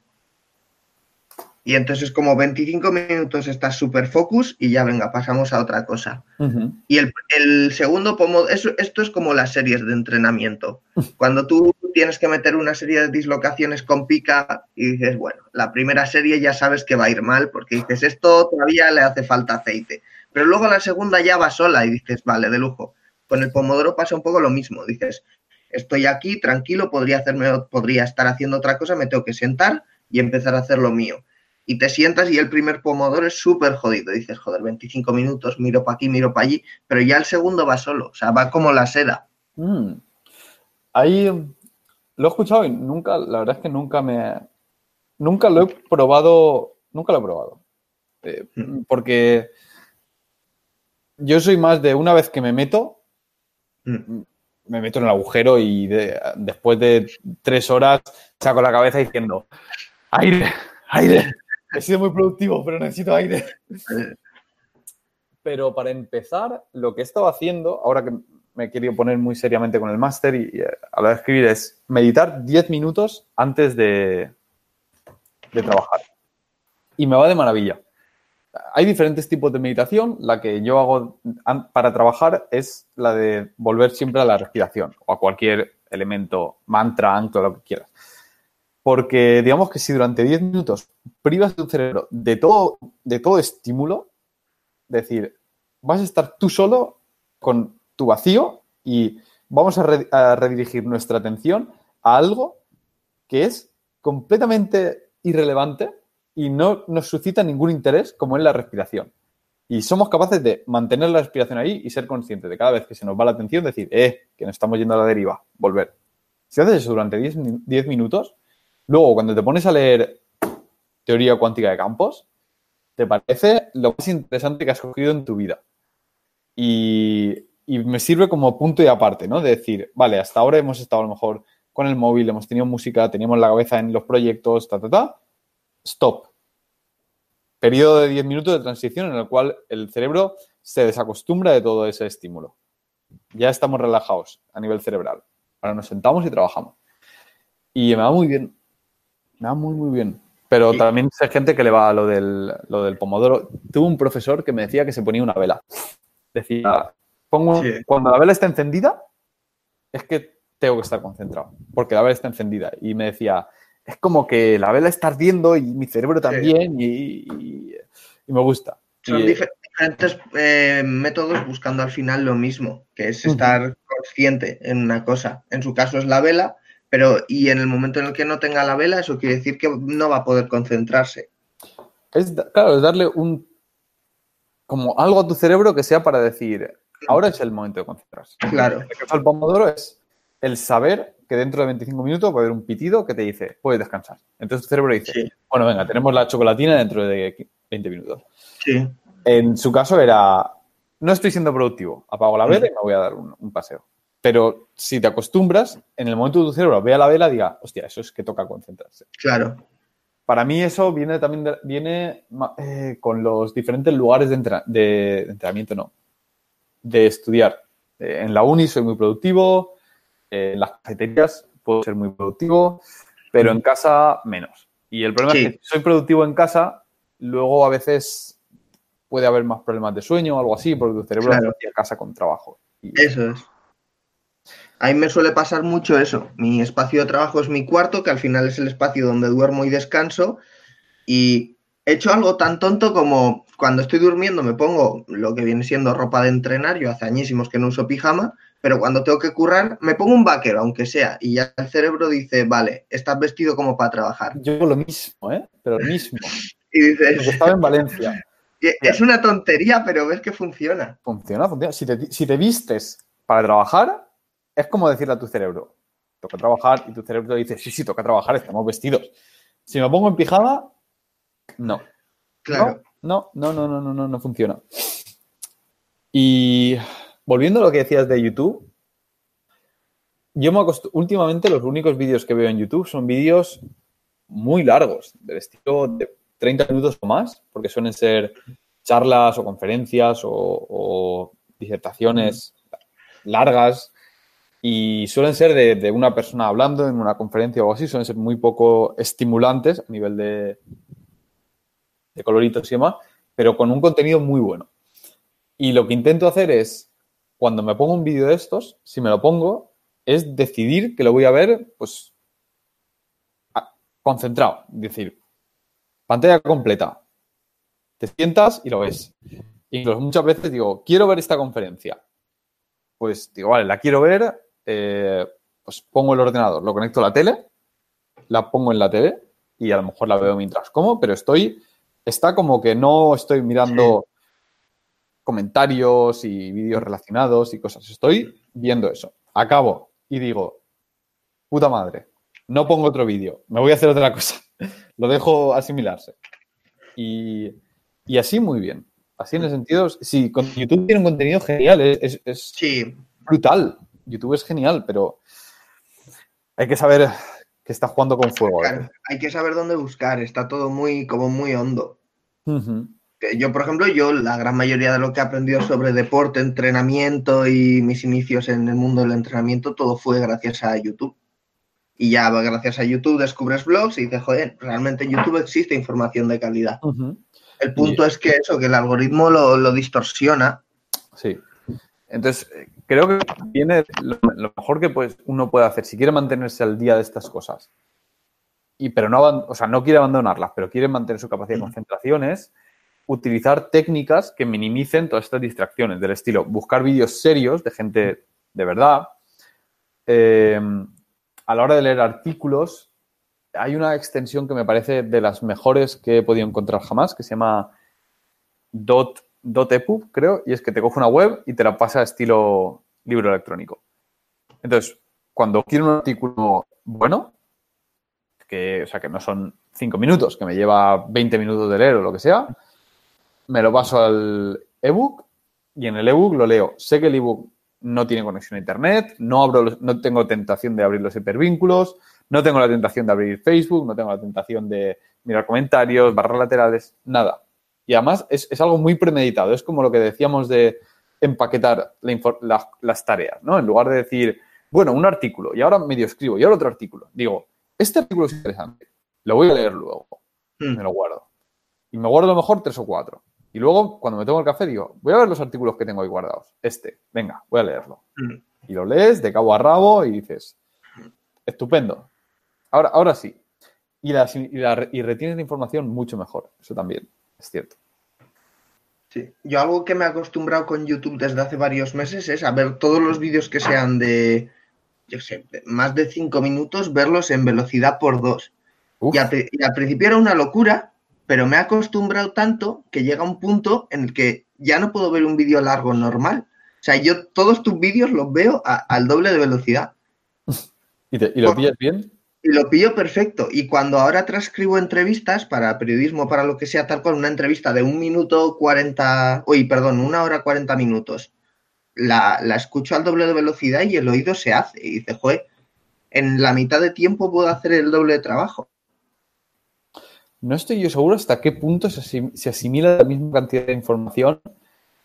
Y entonces como 25 minutos estás super focus y ya venga, pasamos a otra cosa. Y el, segundo pomo, esto es como las series de entrenamiento. Cuando tú tienes que meter una serie de dislocaciones con pica y dices, bueno, la primera serie ya sabes que va a ir mal porque dices, esto todavía le hace falta aceite. Pero luego la segunda ya va sola y dices, vale, de lujo. Con el pomodoro pasa un poco lo mismo. Dices, estoy aquí, tranquilo, podría, hacerme, podría estar haciendo otra cosa, me tengo que sentar y empezar a hacer lo mío. Y te sientas y el primer pomodoro es súper jodido. Dices, joder, 25 minutos, miro para aquí, miro para allí, pero ya el segundo va solo, o sea, va como la seda. Mm. Ahí lo he escuchado y nunca, la verdad es que nunca me. Nunca lo he probado, nunca lo he probado. Eh, mm. porque yo soy más de una vez que me meto, mm. me meto en el agujero y después de tres horas saco la cabeza diciendo, aire, aire, [laughs] he sido muy productivo, pero necesito aire. Pero para empezar, lo que he estado haciendo, ahora que me he querido poner muy seriamente con el máster y, eh, a la hora de escribir, es meditar 10 minutos antes de, de trabajar. Y me va de maravilla. Hay diferentes tipos de meditación. La que yo hago para trabajar es la de volver siempre a la respiración o a cualquier elemento, mantra, ancla, lo que quieras. Porque digamos que si durante 10 minutos privas tu cerebro de todo, de todo estímulo, es decir, vas a estar tú solo con tu vacío y vamos a, redirigir nuestra atención a algo que es completamente irrelevante y no nos suscita ningún interés, como es la respiración. Y somos capaces de mantener la respiración ahí y ser conscientes de cada vez que se nos va la atención, decir, eh, que nos estamos yendo a la deriva, volver. Si haces eso durante 10 minutos, Luego, cuando te pones a leer teoría cuántica de campos, te parece lo más interesante que has cogido en tu vida. Y, me sirve como punto y aparte, ¿no? De decir, vale, hasta ahora hemos estado a lo mejor con el móvil, hemos tenido música, teníamos la cabeza en los proyectos, ta, ta, ta. Stop. periodo de 10 minutos de transición en el cual el cerebro se desacostumbra de todo ese estímulo. Ya estamos relajados a nivel cerebral. Ahora nos sentamos y trabajamos. Y me va muy bien. Me va muy, muy bien. Pero también sé gente que le va a lo del, lo del pomodoro. Tuve un profesor que me decía que se ponía una vela. Decía, pongo, cuando la vela está encendida, es que tengo que estar concentrado, porque la vela está encendida. Y me decía, es como que la vela está ardiendo y mi cerebro también y, me gusta. Son diferentes eh, métodos buscando al final lo mismo, que es estar consciente en una cosa. En su caso es la vela, pero y en el momento en el que no tenga la vela, eso quiere decir que no va a poder concentrarse. Es, claro, es darle un como algo a tu cerebro que sea para decir, ahora es el momento de concentrarse. Claro. El pomodoro es el saber que dentro de 25 minutos va a haber un pitido que te dice, puedes descansar. Entonces tu cerebro dice, bueno, venga, tenemos la chocolatina dentro de 20 minutos. Sí. En su caso era, no estoy siendo productivo, apago la vela y me voy a dar un, paseo. Pero si te acostumbras, en el momento que tu cerebro vea la vela, diga, hostia, eso es que toca concentrarse. Claro. Para mí eso viene también viene eh, con los diferentes lugares de, entrenamiento, no, de estudiar. Eh, en la uni soy muy productivo, en las cafeterías puedo ser muy productivo, pero en casa menos. Y el problema es que si soy productivo en casa, luego a veces puede haber más problemas de sueño o algo así, porque tu cerebro claro. a casa con trabajo. Eso es. A mí me suele pasar mucho eso. Mi espacio de trabajo es mi cuarto, que al final es el espacio donde duermo y descanso. Y he hecho algo tan tonto como cuando estoy durmiendo me pongo lo que viene siendo ropa de entrenar. Yo hace añísimos que no uso pijama, pero cuando tengo que currar me pongo un vaquero, aunque sea. Y ya el cerebro dice, vale, estás vestido como para trabajar. Yo lo mismo, ¿eh? Pero lo mismo. [laughs] y dices... estaba en Valencia. [laughs] Es una tontería, pero ves que funciona. Funciona, funciona. Si te, vistes para trabajar, es como decirle a tu cerebro, toca trabajar, y tu cerebro dice, sí, sí, toca trabajar, estamos vestidos. Si me pongo en pijama, no. Claro. No, no, no, no, no, no, no funciona. Y volviendo a lo que decías de YouTube, yo me últimamente los únicos vídeos que veo en YouTube son vídeos muy largos, del estilo de 30 minutos o más, porque suelen ser charlas o conferencias o, disertaciones largas y suelen ser de, una persona hablando en una conferencia o así, suelen ser muy poco estimulantes a nivel de, de coloritos y demás, pero con un contenido muy bueno. Y lo que intento hacer es, cuando me pongo un vídeo de estos, si me lo pongo, es decidir que lo voy a ver, pues, concentrado. Es decir, Pantalla completa. Te sientas y lo ves. Incluso muchas veces digo, quiero ver esta conferencia. Pues digo, vale, la quiero ver, eh, pues pongo el ordenador, lo conecto a la tele, la pongo en la tele y a lo mejor la veo mientras como, pero estoy, está como que no estoy mirando comentarios y vídeos relacionados y cosas. Estoy viendo eso. Acabo y digo, puta madre, no pongo otro vídeo, me voy a hacer otra cosa [laughs] lo dejo asimilarse. Y, así muy bien. Así en el sentido, sí, YouTube tiene un contenido genial, es, brutal. YouTube es genial, pero hay que saber que está jugando con fuego. ¿eh? Hay que saber dónde buscar, está todo muy, como muy hondo. Yo, por ejemplo, yo la gran mayoría de lo que he aprendido sobre deporte, entrenamiento y mis inicios en el mundo del entrenamiento, todo fue gracias a YouTube. Y ya gracias a YouTube descubres blogs y dices, joder, realmente en YouTube existe información de calidad. El punto es que eso, que el algoritmo lo, distorsiona. Sí. Entonces, creo que viene lo, mejor que pues, uno puede hacer si quiere mantenerse al día de estas cosas. Y, pero no, o sea, no quiere abandonarlas, pero quiere mantener su capacidad de concentración es utilizar técnicas que minimicen todas estas distracciones, del estilo buscar vídeos serios de gente de verdad, eh, a la hora de leer artículos, hay una extensión que me parece de las mejores que he podido encontrar jamás, que se llama Dot, .epub, creo, y es que te coge una web y te la pasa a estilo libro electrónico. Entonces, cuando quiero un artículo bueno, que, o sea, que no son cinco minutos, que me lleva 20 minutos de leer o lo que sea, me lo paso al ebook y en el ebook lo leo. Sé que el ebook no tiene conexión a Internet, no, abro no tengo tentación de abrir los hipervínculos, no tengo la tentación de abrir Facebook, no tengo la tentación de mirar comentarios, barras laterales, nada. Y además es, algo muy premeditado. Es como lo que decíamos de empaquetar las tareas, ¿no? En lugar de decir, bueno, un artículo y ahora medio escribo y ahora otro artículo. Digo, este artículo es interesante, lo voy a leer luego, hmm. me lo guardo. Y me guardo a lo mejor tres o cuatro. Y luego, cuando me tomo el café, digo, voy a ver los artículos que tengo ahí guardados. Este, venga, voy a leerlo. Hmm. Y lo lees de cabo a rabo y dices, estupendo. Ahora, ahora sí. Y, la, y, retienes la información mucho mejor. Eso también es cierto. Sí. Yo algo que me he acostumbrado con YouTube desde hace varios meses es a ver todos los vídeos que sean de, yo sé, más de cinco minutos, verlos en velocidad por dos. Y al, principio era una locura, pero me he acostumbrado tanto que llega un punto en el que ya no puedo ver un vídeo largo normal. O sea, yo todos tus vídeos los veo al doble de velocidad. ¿Y, lo pillas bien? Y lo pillo perfecto. Y cuando ahora transcribo entrevistas para periodismo, para lo que sea, tal cual, una entrevista de un minuto cuarenta, uy, perdón, una hora cuarenta minutos, la, escucho al doble de velocidad y el oído se hace. Y dice, joder, en la mitad de tiempo puedo hacer el doble de trabajo. No estoy yo seguro hasta qué punto se asimila la misma cantidad de información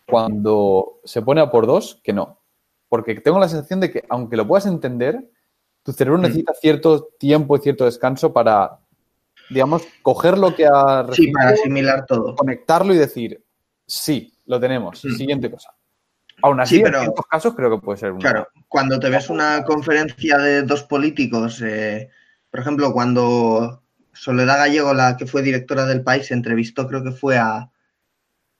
cuando se pone a por dos que no. Porque tengo la sensación de que, aunque lo puedas entender, tu cerebro mm. necesita cierto tiempo y cierto descanso para, digamos, coger lo que ha recibido. Sí, para asimilar todo. Conectarlo y decir, sí, lo tenemos. Mm. Siguiente cosa. Aún así, en estos casos creo que puede ser una... Claro, cuando te ves una conferencia de dos políticos, eh, por ejemplo, cuando Soledad Gallego, la que fue directora del país, entrevistó, creo que fue a,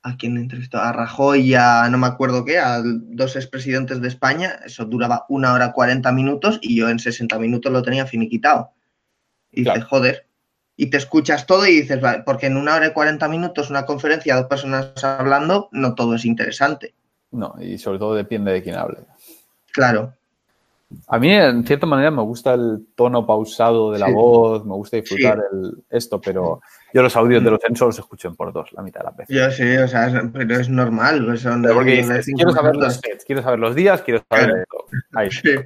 a quien entrevistó, a Rajoy y a no me acuerdo qué, a dos expresidentes de España, eso duraba una hora cuarenta minutos y yo en 60 minutos lo tenía finiquitado. Y dices, joder, y te escuchas todo y dices, vale, porque en una hora y cuarenta minutos una conferencia, dos personas hablando, no todo es interesante. No, y sobre todo depende de quién hable. Claro. A mí, en cierta manera, me gusta el tono pausado de la voz, me gusta disfrutar el, esto, pero yo los audios de los censos los escucho en por dos, la mitad de la vez. Yo sí, o sea, pero es normal. Pues porque quiero saber los sets, quiero saber los días, quiero saber Ahí. Sí.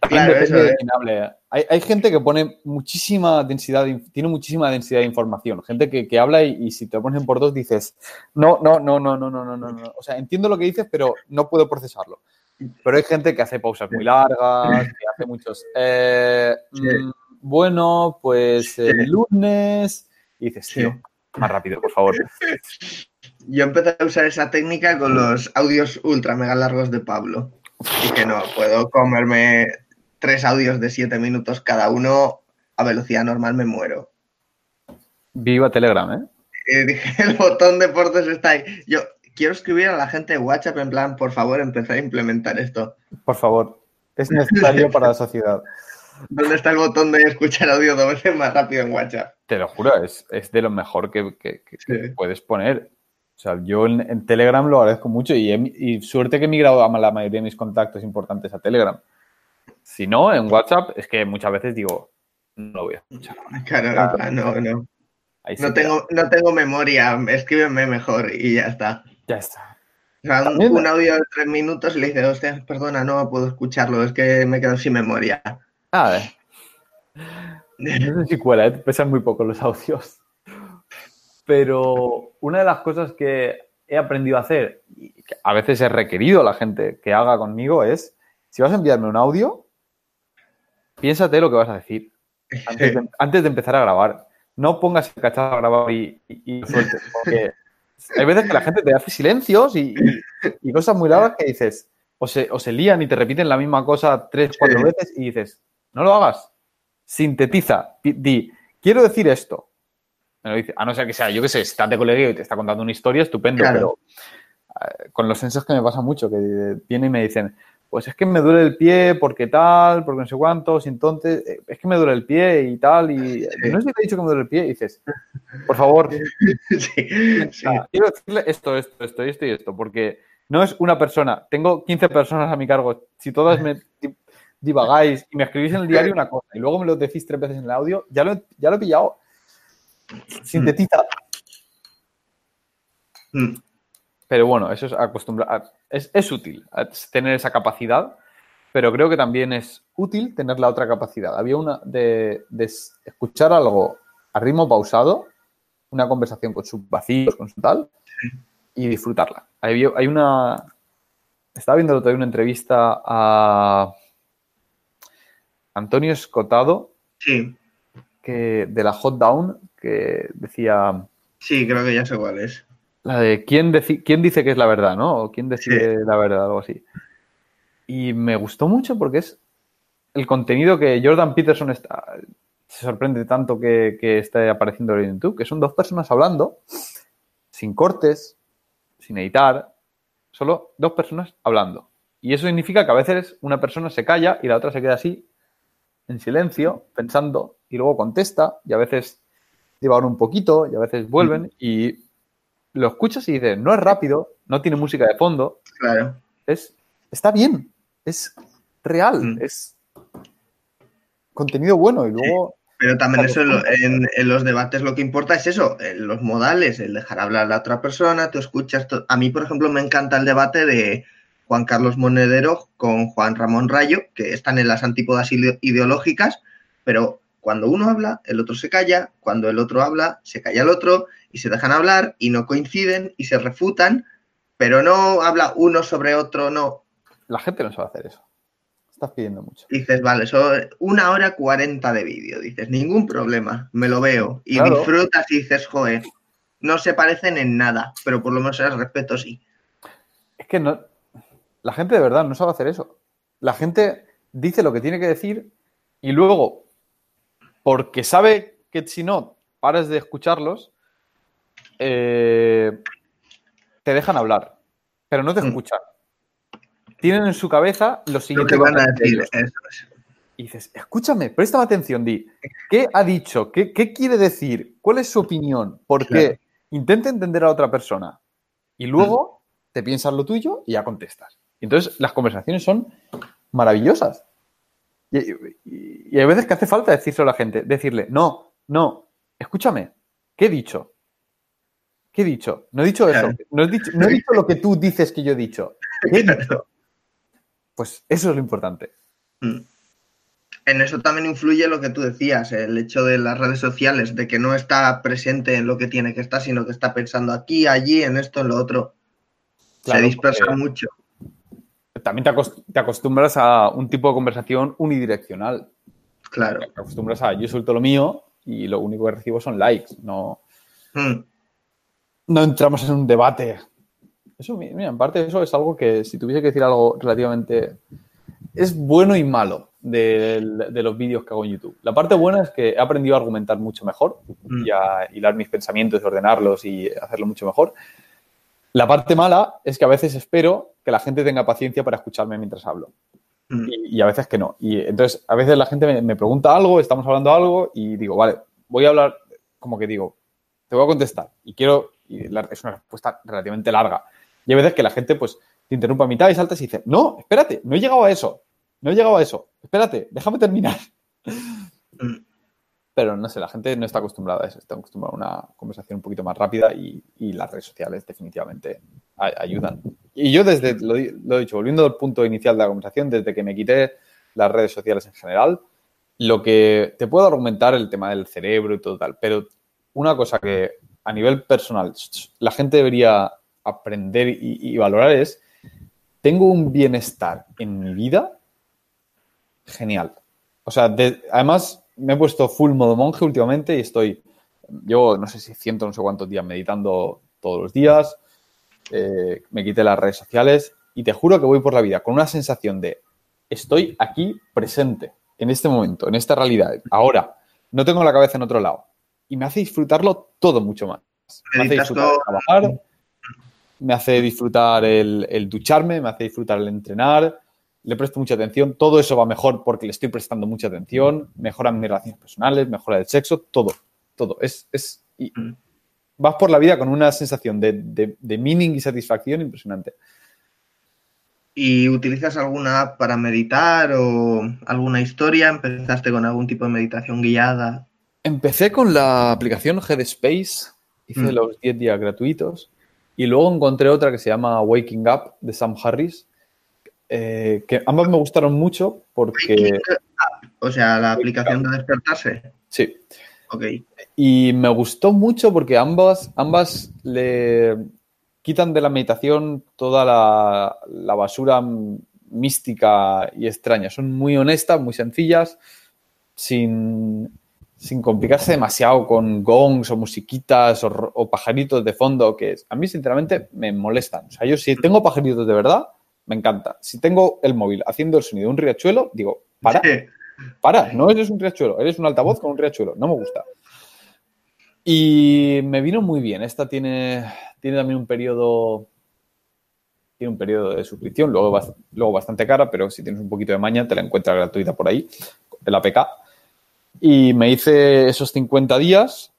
Claro, eso, de hable. Hay, hay, gente que pone muchísima densidad, tiene muchísima densidad de información. Gente que, que habla y, y, si te pones en por dos dices, no, no, no, no, no, no, no, no. O sea, entiendo lo que dices, pero no puedo procesarlo. Pero hay gente que hace pausas muy largas, que hace muchos. Eh, mm, bueno, pues el lunes. Y dices, tío, más rápido, por favor. [laughs] Yo empecé a usar esa técnica con los audios ultra mega largos de Pablo. Y que no, puedo comerme tres audios de siete minutos cada uno a velocidad normal, me muero. Viva Telegram, ¿eh? eh dije, [laughs] el botón de portes está ahí. Yo, quiero escribir a la gente de WhatsApp en plan, por favor, empezar a implementar esto. Por favor, es necesario para la sociedad. [laughs] ¿Dónde está el botón de escuchar audio dos [laughs] veces más rápido en WhatsApp? Te lo juro, es, de lo mejor que, puedes poner. O sea, yo en, Telegram lo agradezco mucho y, suerte que he migrado a la mayoría de mis contactos importantes a Telegram. Si no, en WhatsApp es que muchas veces digo, no lo voy a escuchar. Claro, no, no. No tengo, no tengo memoria, escríbeme mejor y ya está. Ya está. un, audio de tres minutos y le dice, hostia, perdona, no puedo escucharlo, es que me quedo sin memoria. A ver. [laughs] No sé si cuela, ¿eh? pesan muy poco los audios. Pero una de las cosas que he aprendido a hacer, y que a veces he requerido a la gente que haga conmigo, es, si vas a enviarme un audio, piénsate lo que vas a decir antes de, [laughs] empezar a grabar. No pongas el cacharro a grabar y, y, sueltes, porque hay veces que la gente te hace silencios y, cosas muy largas que dices, o se, o se, lían y te repiten la misma cosa tres, cuatro veces y dices, no lo hagas. Sintetiza, di, quiero decir esto. Me lo dice, a no ser que sea, yo qué sé, estás de colegio y te está contando una historia, estupendo, pero eh, con los sensos que me pasa mucho, que vienen y me dicen, pues es que me duele el pie porque tal, porque no sé cuántos, entonces eh, es que me duele el pie y tal, y no sé si te he dicho que me duele el pie, y dices, por favor, quiero decirle esto, esto, esto, esto y esto, porque no es una persona, tengo 15 personas a mi cargo, si todas me divagáis y me escribís en el diario una cosa y luego me lo decís tres veces en el audio, ya lo, ya lo he pillado. Sintetiza. Mm. Pero bueno, eso es acostumbrar. Es, es útil tener esa capacidad, pero creo que también es útil tener la otra capacidad. Había una de, escuchar algo a ritmo pausado una conversación con sus vacíos, con su tal, y disfrutarla. Hay, hay una... Estaba viendo el otro día una entrevista a Antonio Escotado, Sí, que, de la Hot Down, que decía... sí, creo que ya sé cuál es. La de quién, quién dice que es la verdad, ¿no? O quién decide la verdad, algo así. Y me gustó mucho porque es el contenido que Jordan Peterson está, se sorprende tanto que, que esté apareciendo en YouTube, que son dos personas hablando, sin cortes, sin editar, solo dos personas hablando. Y eso significa que a veces una persona se calla y la otra se queda así, en silencio, pensando, y luego contesta, y a veces divagan un poquito, y a veces vuelven, y lo escuchas y dices, no es rápido, no tiene música de fondo, Claro. es, está bien, es real, Mm. es contenido bueno, y luego... Pero también eso en, en- los debates lo que importa es eso, eh, los modales, el dejar hablar a la otra persona, tú escuchas. to- A mí, por ejemplo, me encanta el debate de Juan Carlos Monedero con Juan Ramón Rayo, que están en las antípodas ide- ideológicas, pero cuando uno habla, el otro se calla, cuando el otro habla, se calla el otro y se dejan hablar y no coinciden y se refutan, pero no habla uno sobre otro, no. La gente no sabe hacer eso. Estás pidiendo mucho. Dices, vale, son una hora cuarenta de vídeo. Dices, ningún problema, me lo veo. Y Claro. disfrutas y dices, joder, no se parecen en nada, pero por lo menos el respeto sí. Es que no. La gente de verdad no sabe hacer eso. La gente dice lo que tiene que decir y luego, porque sabe que si no paras de escucharlos, eh, te dejan hablar, pero no te Mm. escuchan. Tienen en su cabeza lo Lo siguiente que van a decir eso es. Y dices, escúchame, préstame atención, di, ¿qué ha dicho? ¿Qué, qué quiere decir? ¿Cuál es su opinión? ¿Por qué? Claro. Intenta entender a otra persona. Y luego te piensas lo tuyo y ya contestas. Y entonces las conversaciones son maravillosas. Y, y- y hay veces que hace falta decírselo a la gente, decirle, no, no, escúchame, ¿qué he dicho? ¿Qué he dicho? No he dicho eso. No he dicho, no he dicho lo que tú dices que yo he dicho. [laughs] ¿Qué he dicho? Pues eso es lo importante. Mm. En eso también influye lo que tú decías, el hecho de las redes sociales, de que no está presente en lo que tiene que estar, sino que está pensando aquí, allí, en esto, en lo otro. Claro, Se dispersa mucho. también te acostumbras a un tipo de conversación unidireccional. Claro. Te acostumbras a yo suelto lo mío y lo único que recibo son likes. No, Mm. No entramos en un debate. Eso, mi- mira, en parte eso es algo que si tuviese que decir algo relativamente... Es bueno y malo del- de, los vídeos que hago en YouTube. La parte buena es que he aprendido a argumentar mucho mejor Mm. y a hilar mis pensamientos, ordenarlos y hacerlo mucho mejor. La parte mala es que a veces espero que la gente tenga paciencia para escucharme mientras hablo. Mm. y, y a veces que no. Y entonces, a veces la gente me, me pregunta algo, estamos hablando algo y digo, vale, voy a hablar, como que digo, te voy a contestar y quiero, y la- es una respuesta relativamente larga. Y hay veces que la gente, pues, te interrumpe a mitad y saltas y dice, no, espérate, no he llegado a eso, no he llegado a eso, espérate, déjame terminar. Mm. Pero no sé, la gente no está acostumbrada a eso, está acostumbrada a una conversación un poquito más rápida y, y las redes sociales definitivamente ayudan. Y yo desde, lo he dicho, volviendo al punto inicial de la conversación, desde que me quité las redes sociales en general, lo que te puedo argumentar el tema del cerebro y todo tal, pero una cosa que a nivel personal la gente debería aprender y, valorar es, tengo un bienestar en mi vida genial. O sea, de- además me he puesto full modo monje últimamente y estoy, llevo no sé si ciento, no sé cuántos días meditando todos los días, eh, me quité las redes sociales y te juro que voy por la vida con una sensación de estoy aquí presente, en este momento, en esta realidad, ahora, no tengo la cabeza en otro lado y me hace disfrutarlo todo mucho más. Me hace disfrutar trabajar, me hace disfrutar el, el ducharme, me hace disfrutar el entrenar, le presto mucha atención, todo eso va mejor porque le estoy prestando mucha atención, mejoran mis relaciones personales, mejora el sexo, todo, todo. Es, es, y vas por la vida con una sensación de, de- de meaning y satisfacción impresionante. ¿Y utilizas alguna app para meditar o alguna historia? ¿Empezaste con algún tipo de meditación guiada? Empecé con la aplicación Headspace, hice Mm. los 10 días gratuitos y luego encontré otra que se llama Waking Up de Sam Harris, eh, que ambas me gustaron mucho porque... O sea, la aplicación de despertarse. Sí. Ok. Y me gustó mucho porque ambas, ambas le quitan de la meditación toda la, la basura mística y extraña. Son muy honestas, muy sencillas, sin, sin complicarse demasiado con gongs o musiquitas o, pajaritos de fondo, que a mí sinceramente me molestan. O sea, yo si tengo pajaritos de verdad, me encanta. Si tengo el móvil haciendo el sonido de un riachuelo, digo, para, para, no eres un riachuelo, eres un altavoz con un riachuelo, no me gusta. Y me vino muy bien. Esta tiene, tiene también un periodo tiene un periodo de suscripción, luego, luego bastante cara, pero si tienes un poquito de maña te la encuentras gratuita por ahí, el APK. Y me hice esos 50 días,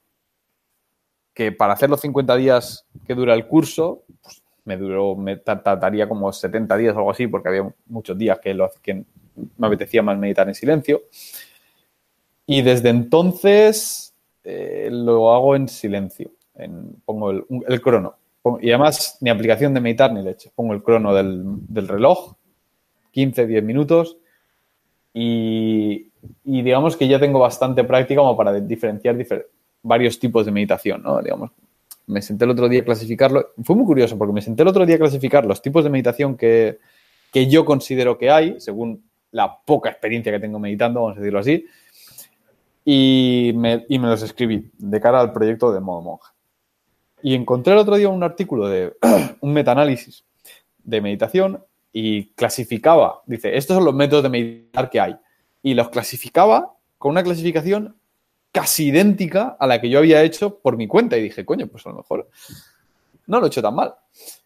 que para hacer los 50 días que dura el curso, pues, me duró, me trataría como 70 días o algo así, porque había muchos días que, lo, que me apetecía más meditar en silencio. Y desde entonces eh, lo hago en silencio. pongo el crono y además, ni aplicación de meditar ni leche. Pongo el crono del, reloj, 15, 10 minutos, y, digamos que ya tengo bastante práctica como para diferenciar varios tipos de meditación, ¿no? Digamos, me senté el otro día a clasificarlo. Fue muy curioso porque me senté el otro día a clasificar los tipos de meditación que, yo considero que hay, según la poca experiencia que tengo meditando, vamos a decirlo así, y me, y me los escribí de cara al proyecto de modo monja. Y encontré el otro día un artículo de [clears throat] un metaanálisis de meditación y clasificaba, dice, estos son los métodos de meditar que hay. Y los clasificaba con una clasificación casi idéntica a la que yo había hecho por mi cuenta. Y dije, coño, pues a lo mejor no lo he hecho tan mal.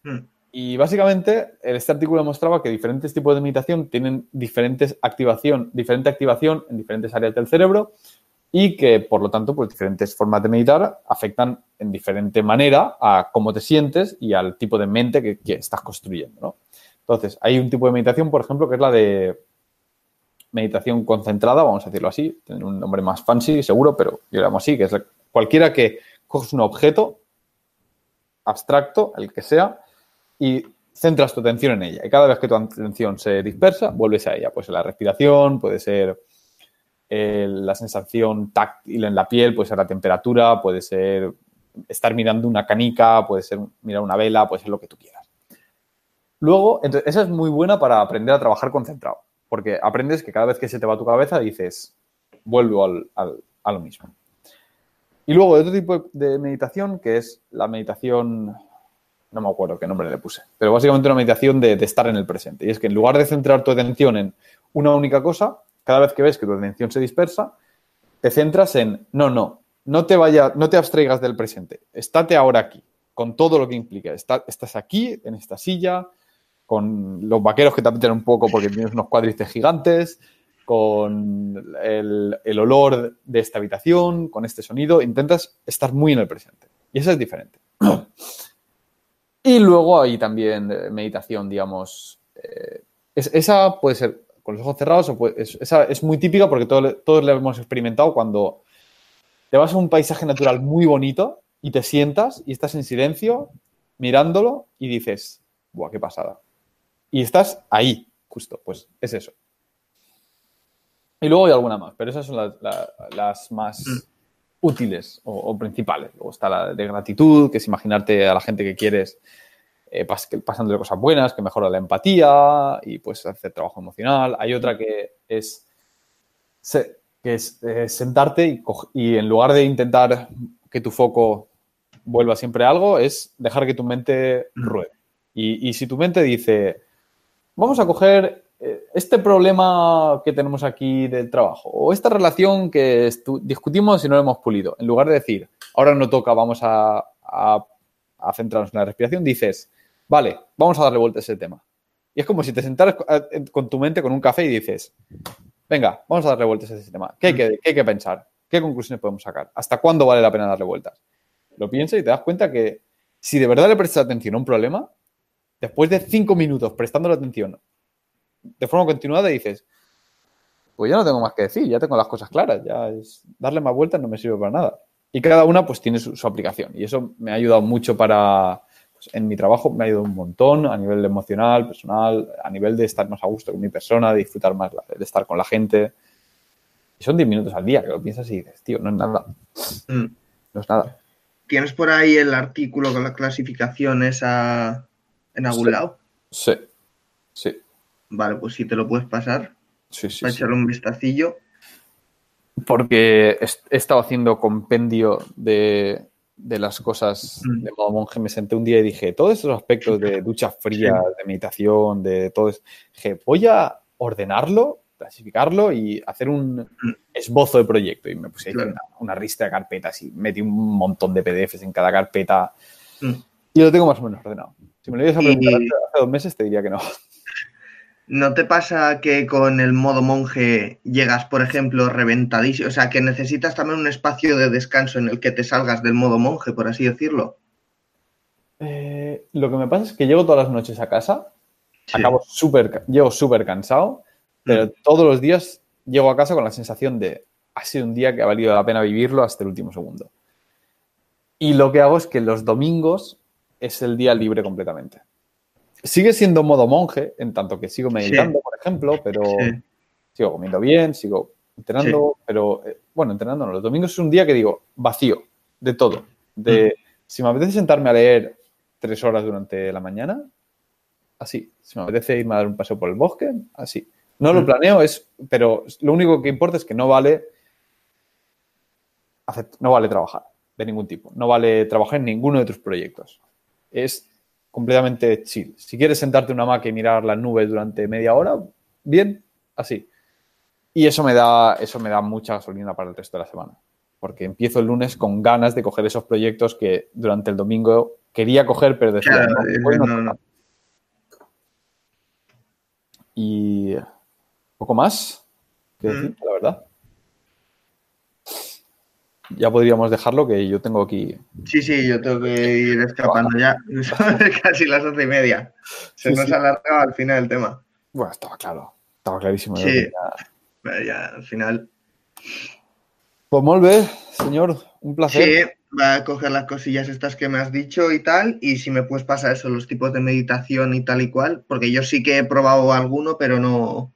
Hmm. Y básicamente este artículo mostraba que diferentes tipos de meditación tienen diferentes activación, diferente activación en diferentes áreas del cerebro y que, por lo tanto, pues diferentes formas de meditar afectan en diferente manera a cómo te sientes y al tipo de mente que, estás construyendo, ¿no? Entonces, hay un tipo de meditación, por ejemplo, que es la de meditación concentrada, vamos a decirlo así, tiene un nombre más fancy, seguro, pero yo lo así, que es cualquiera que coges un objeto abstracto, el que sea, y centras tu atención en ella. Y cada vez que tu atención se dispersa, vuelves a ella. Puede ser la respiración, puede ser la sensación táctil en la piel, puede ser la temperatura, puede ser estar mirando una canica, puede ser mirar una vela, puede ser lo que tú quieras. Luego, entonces, esa es muy buena para aprender a trabajar concentrado, porque aprendes que cada vez que se te va tu cabeza dices, vuelvo al, a lo mismo. Y luego, otro tipo de meditación, que es la meditación, no me acuerdo qué nombre le puse, pero básicamente una meditación de estar en el presente. Y es que en lugar de centrar tu atención en una única cosa, cada vez que ves que tu atención se dispersa, te centras en, no, no, no te vaya, no te abstraigas del presente, estate ahora aquí, con todo lo que implica. estás aquí, en esta silla, con los vaqueros que te apretan un poco porque tienes unos cuadrices gigantes, con el, el, olor de esta habitación, con este sonido, intentas estar muy en el presente. Y eso es diferente. y luego hay también meditación, digamos, eh, esa puede ser con los ojos cerrados, es, esa es muy típica porque todos, todos la hemos experimentado cuando te vas a un paisaje natural muy bonito y te sientas y estás en silencio mirándolo y dices, ¡buah, qué pasada! Y estás ahí, justo, pues es eso. Y luego hay alguna más, pero esas son las, más mm. útiles o, o, principales. Luego está la de gratitud, que es imaginarte a la gente que quieres eh, pasándole cosas buenas, que mejora la empatía y pues hacer trabajo emocional. Hay otra que es, que es eh, sentarte y, en lugar de intentar que tu foco vuelva siempre a algo, es dejar que tu mente ruede. Y, si tu mente dice, vamos a coger eh, este problema que tenemos aquí del trabajo o esta relación que discutimos y no lo hemos pulido, en lugar de decir, ahora no toca, vamos a, a centrarnos en la respiración, dices, vale, vamos a darle vuelta a ese tema. Y es como si te sentaras con tu mente con un café y dices, venga, vamos a darle vueltas a ese tema. ¿Qué hay que, qué hay que pensar? ¿Qué conclusiones podemos sacar? ¿Hasta cuándo vale la pena darle vueltas? Lo piensas y te das cuenta que si de verdad le prestas atención a un problema, después de cinco minutos prestando la atención de forma continuada dices, pues ya no tengo más que decir, ya tengo las cosas claras, ya es darle más vueltas no me sirve para nada. Y cada una pues tiene su aplicación y eso me ha ayudado mucho para, pues, en mi trabajo me ha ido un montón a nivel emocional, personal, a nivel de estar más a gusto con mi persona, de disfrutar más de estar con la gente. Y son 10 minutos al día, que lo piensas y dices, tío, no es nada. Mm. No es nada. ¿Tienes por ahí el artículo con la clasificación esa en algún Sí. lado? Sí. Sí. Vale, pues si te lo puedes pasar, Sí, sí, para sí. echarle un vistacillo. Porque he estado haciendo compendio de, de las cosas Mm. de modo monje. Me senté un día y dije, todos estos aspectos de ducha fría, de meditación, de todo eso, dije, voy a ordenarlo, clasificarlo y hacer un esbozo de proyecto. Y me puse ahí Claro. una, una lista de carpetas y metí un montón de PDFs en cada carpeta Mm. Y lo tengo más o menos ordenado. Si me lo ibas a preguntar Y- hace, dos meses, te diría que no. [laughs] ¿No te pasa que con el modo monje llegas, por ejemplo, reventadísimo? O sea, que necesitas también un espacio de descanso en el que te salgas del modo monje, por así decirlo. Eh, lo que me pasa es que llego todas las noches a casa Sí. acabo súper, llego súper cansado, pero Mm. todos los días llego a casa con la sensación de ha sido un día que ha valido la pena vivirlo hasta el último segundo. Y lo que hago es que los domingos es el día libre completamente. Sigue siendo modo monje, en tanto que sigo meditando, por ejemplo, pero Sí. sigo comiendo bien, sigo entrenando, pero eh, bueno, entrenando no. Los domingos es un día que digo vacío de todo. De si me apetece sentarme a leer tres horas durante la mañana, así. Si me apetece irme a dar un paseo por el bosque, así. No lo Mm. planeo, es, pero lo único que importa es que no vale no vale trabajar de ningún tipo. No vale trabajar en ninguno de tus proyectos. Es completamente chill. Si quieres sentarte en una maca y mirar las nubes durante media hora, bien, así. Y eso me da, eso me da mucha gasolina para el resto de la semana. Porque empiezo el lunes con ganas de coger esos proyectos que durante el domingo quería coger, pero decía, Claro, no, dices, hoy no no, toca". no. Y poco más que decir, Mm. la verdad. Ya podríamos dejarlo, que yo tengo aquí. Sí, sí, yo tengo que ir escapando ya. [laughs] Casi las once y media. Se Sí, nos sí. ha alargado al final el tema. Bueno, estaba claro. Estaba clarísimo. Sí. ya al final. Pues molt bé, señor. Un placer. Sí, va a coger las cosillas estas que me has dicho y tal. Y si me puedes pasar eso, los tipos de meditación y tal y cual. Porque yo sí que he probado alguno, pero no,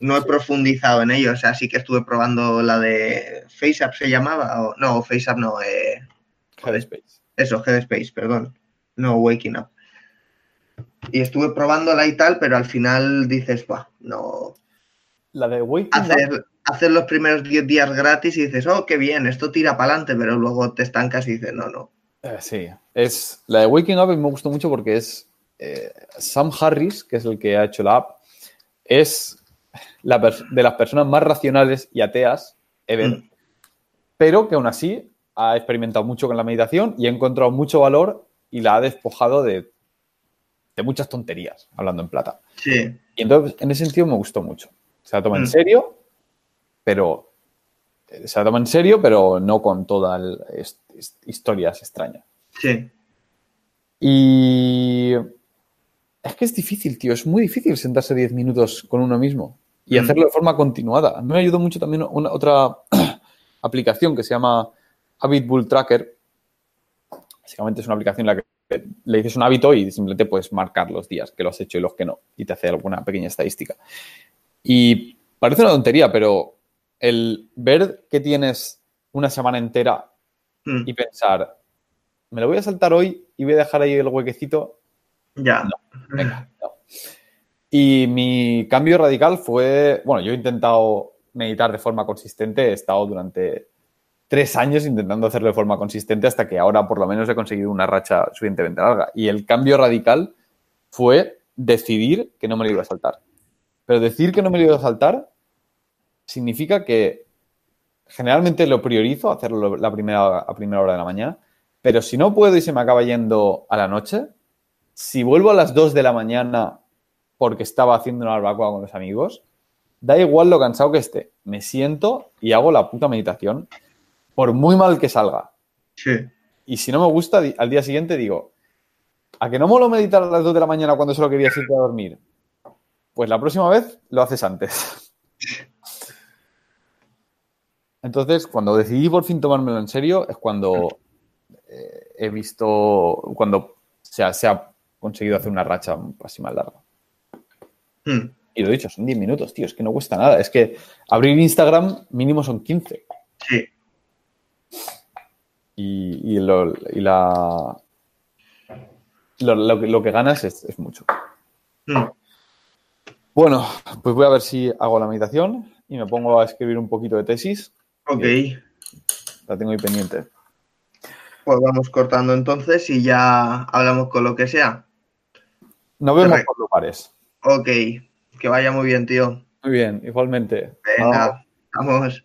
no he profundizado en ello. O sea, sí que estuve probando la de FaceApp se llamaba. O, no, FaceApp no. Eh, Headspace. Eso, Headspace, perdón. No, Waking Up. Y estuve probándola y tal, pero al final dices, "Buah, no. La de Waking Up, Hacer, hacer los primeros 10 días gratis y dices, oh, qué bien, esto tira para adelante, pero luego te estancas y dices, no, no. eh, sí. Es, la de Waking Up me gustó mucho porque es eh, Sam Harris, que es el que ha hecho la app, es la de las personas más racionales y ateas ever, Mm. pero que aún así ha experimentado mucho con la meditación y ha encontrado mucho valor y la ha despojado de, de muchas tonterías, hablando en plata. Sí, Y entonces, en ese sentido, me gustó mucho. Se la toma en Mm. serio, pero. eh, Se la toma en serio, pero no con todas historias extrañas. sí. Y. Es que es difícil, tío. Es muy difícil sentarse 10 minutos con uno mismo y Mm. hacerlo de forma continuada. A mí me ayudó mucho también una, otra [clears throat] aplicación que se llama Habit Bull Tracker. Básicamente es una aplicación en la que le dices un hábito y simplemente puedes marcar los días que lo has hecho y los que no. Y te hace alguna pequeña estadística. Y parece una tontería, pero el ver que tienes una semana entera Mm, y pensar, me lo voy a saltar hoy y voy a dejar ahí el huequecito. Ya. Venga, no. Y mi cambio radical fue, bueno, yo he intentado meditar de forma consistente, he estado durante tres años intentando hacerlo de forma consistente hasta que ahora por lo menos he conseguido una racha suficientemente larga. Y el cambio radical fue decidir que no me lo iba a saltar. Pero decir que no me lo iba a saltar significa que generalmente lo priorizo, hacerlo la primera, a primera hora de la mañana, pero si no puedo y se me acaba yendo a la noche, si vuelvo a las 2 de la mañana porque estaba haciendo una barbacoa con los amigos, da igual lo cansado que esté, me siento y hago la puta meditación, por muy mal que salga. Sí. Y si no me gusta, al día siguiente digo, ¿a que no molo meditar a las 2 de la mañana cuando solo querías irte a dormir? Pues la próxima vez lo haces antes. [laughs] Entonces, cuando decidí por fin tomármelo en serio, es cuando eh, he visto, cuando se ha, se ha conseguido hacer una racha así más larga. Mm. Y lo he dicho, son 10 minutos, tío, es que no cuesta nada. Es que abrir Instagram mínimo son 15. Sí. Y, y lo, y la, lo, lo que- lo que ganas es, es mucho. Mm. Bueno, pues voy a ver si hago la meditación y me pongo a escribir un poquito de tesis. Ok. La tengo ahí pendiente. Pues vamos cortando entonces y ya hablamos con lo que sea. Nos vemos por lugares. Ok. Que vaya muy bien, tío. Muy bien, igualmente. Venga. Vamos.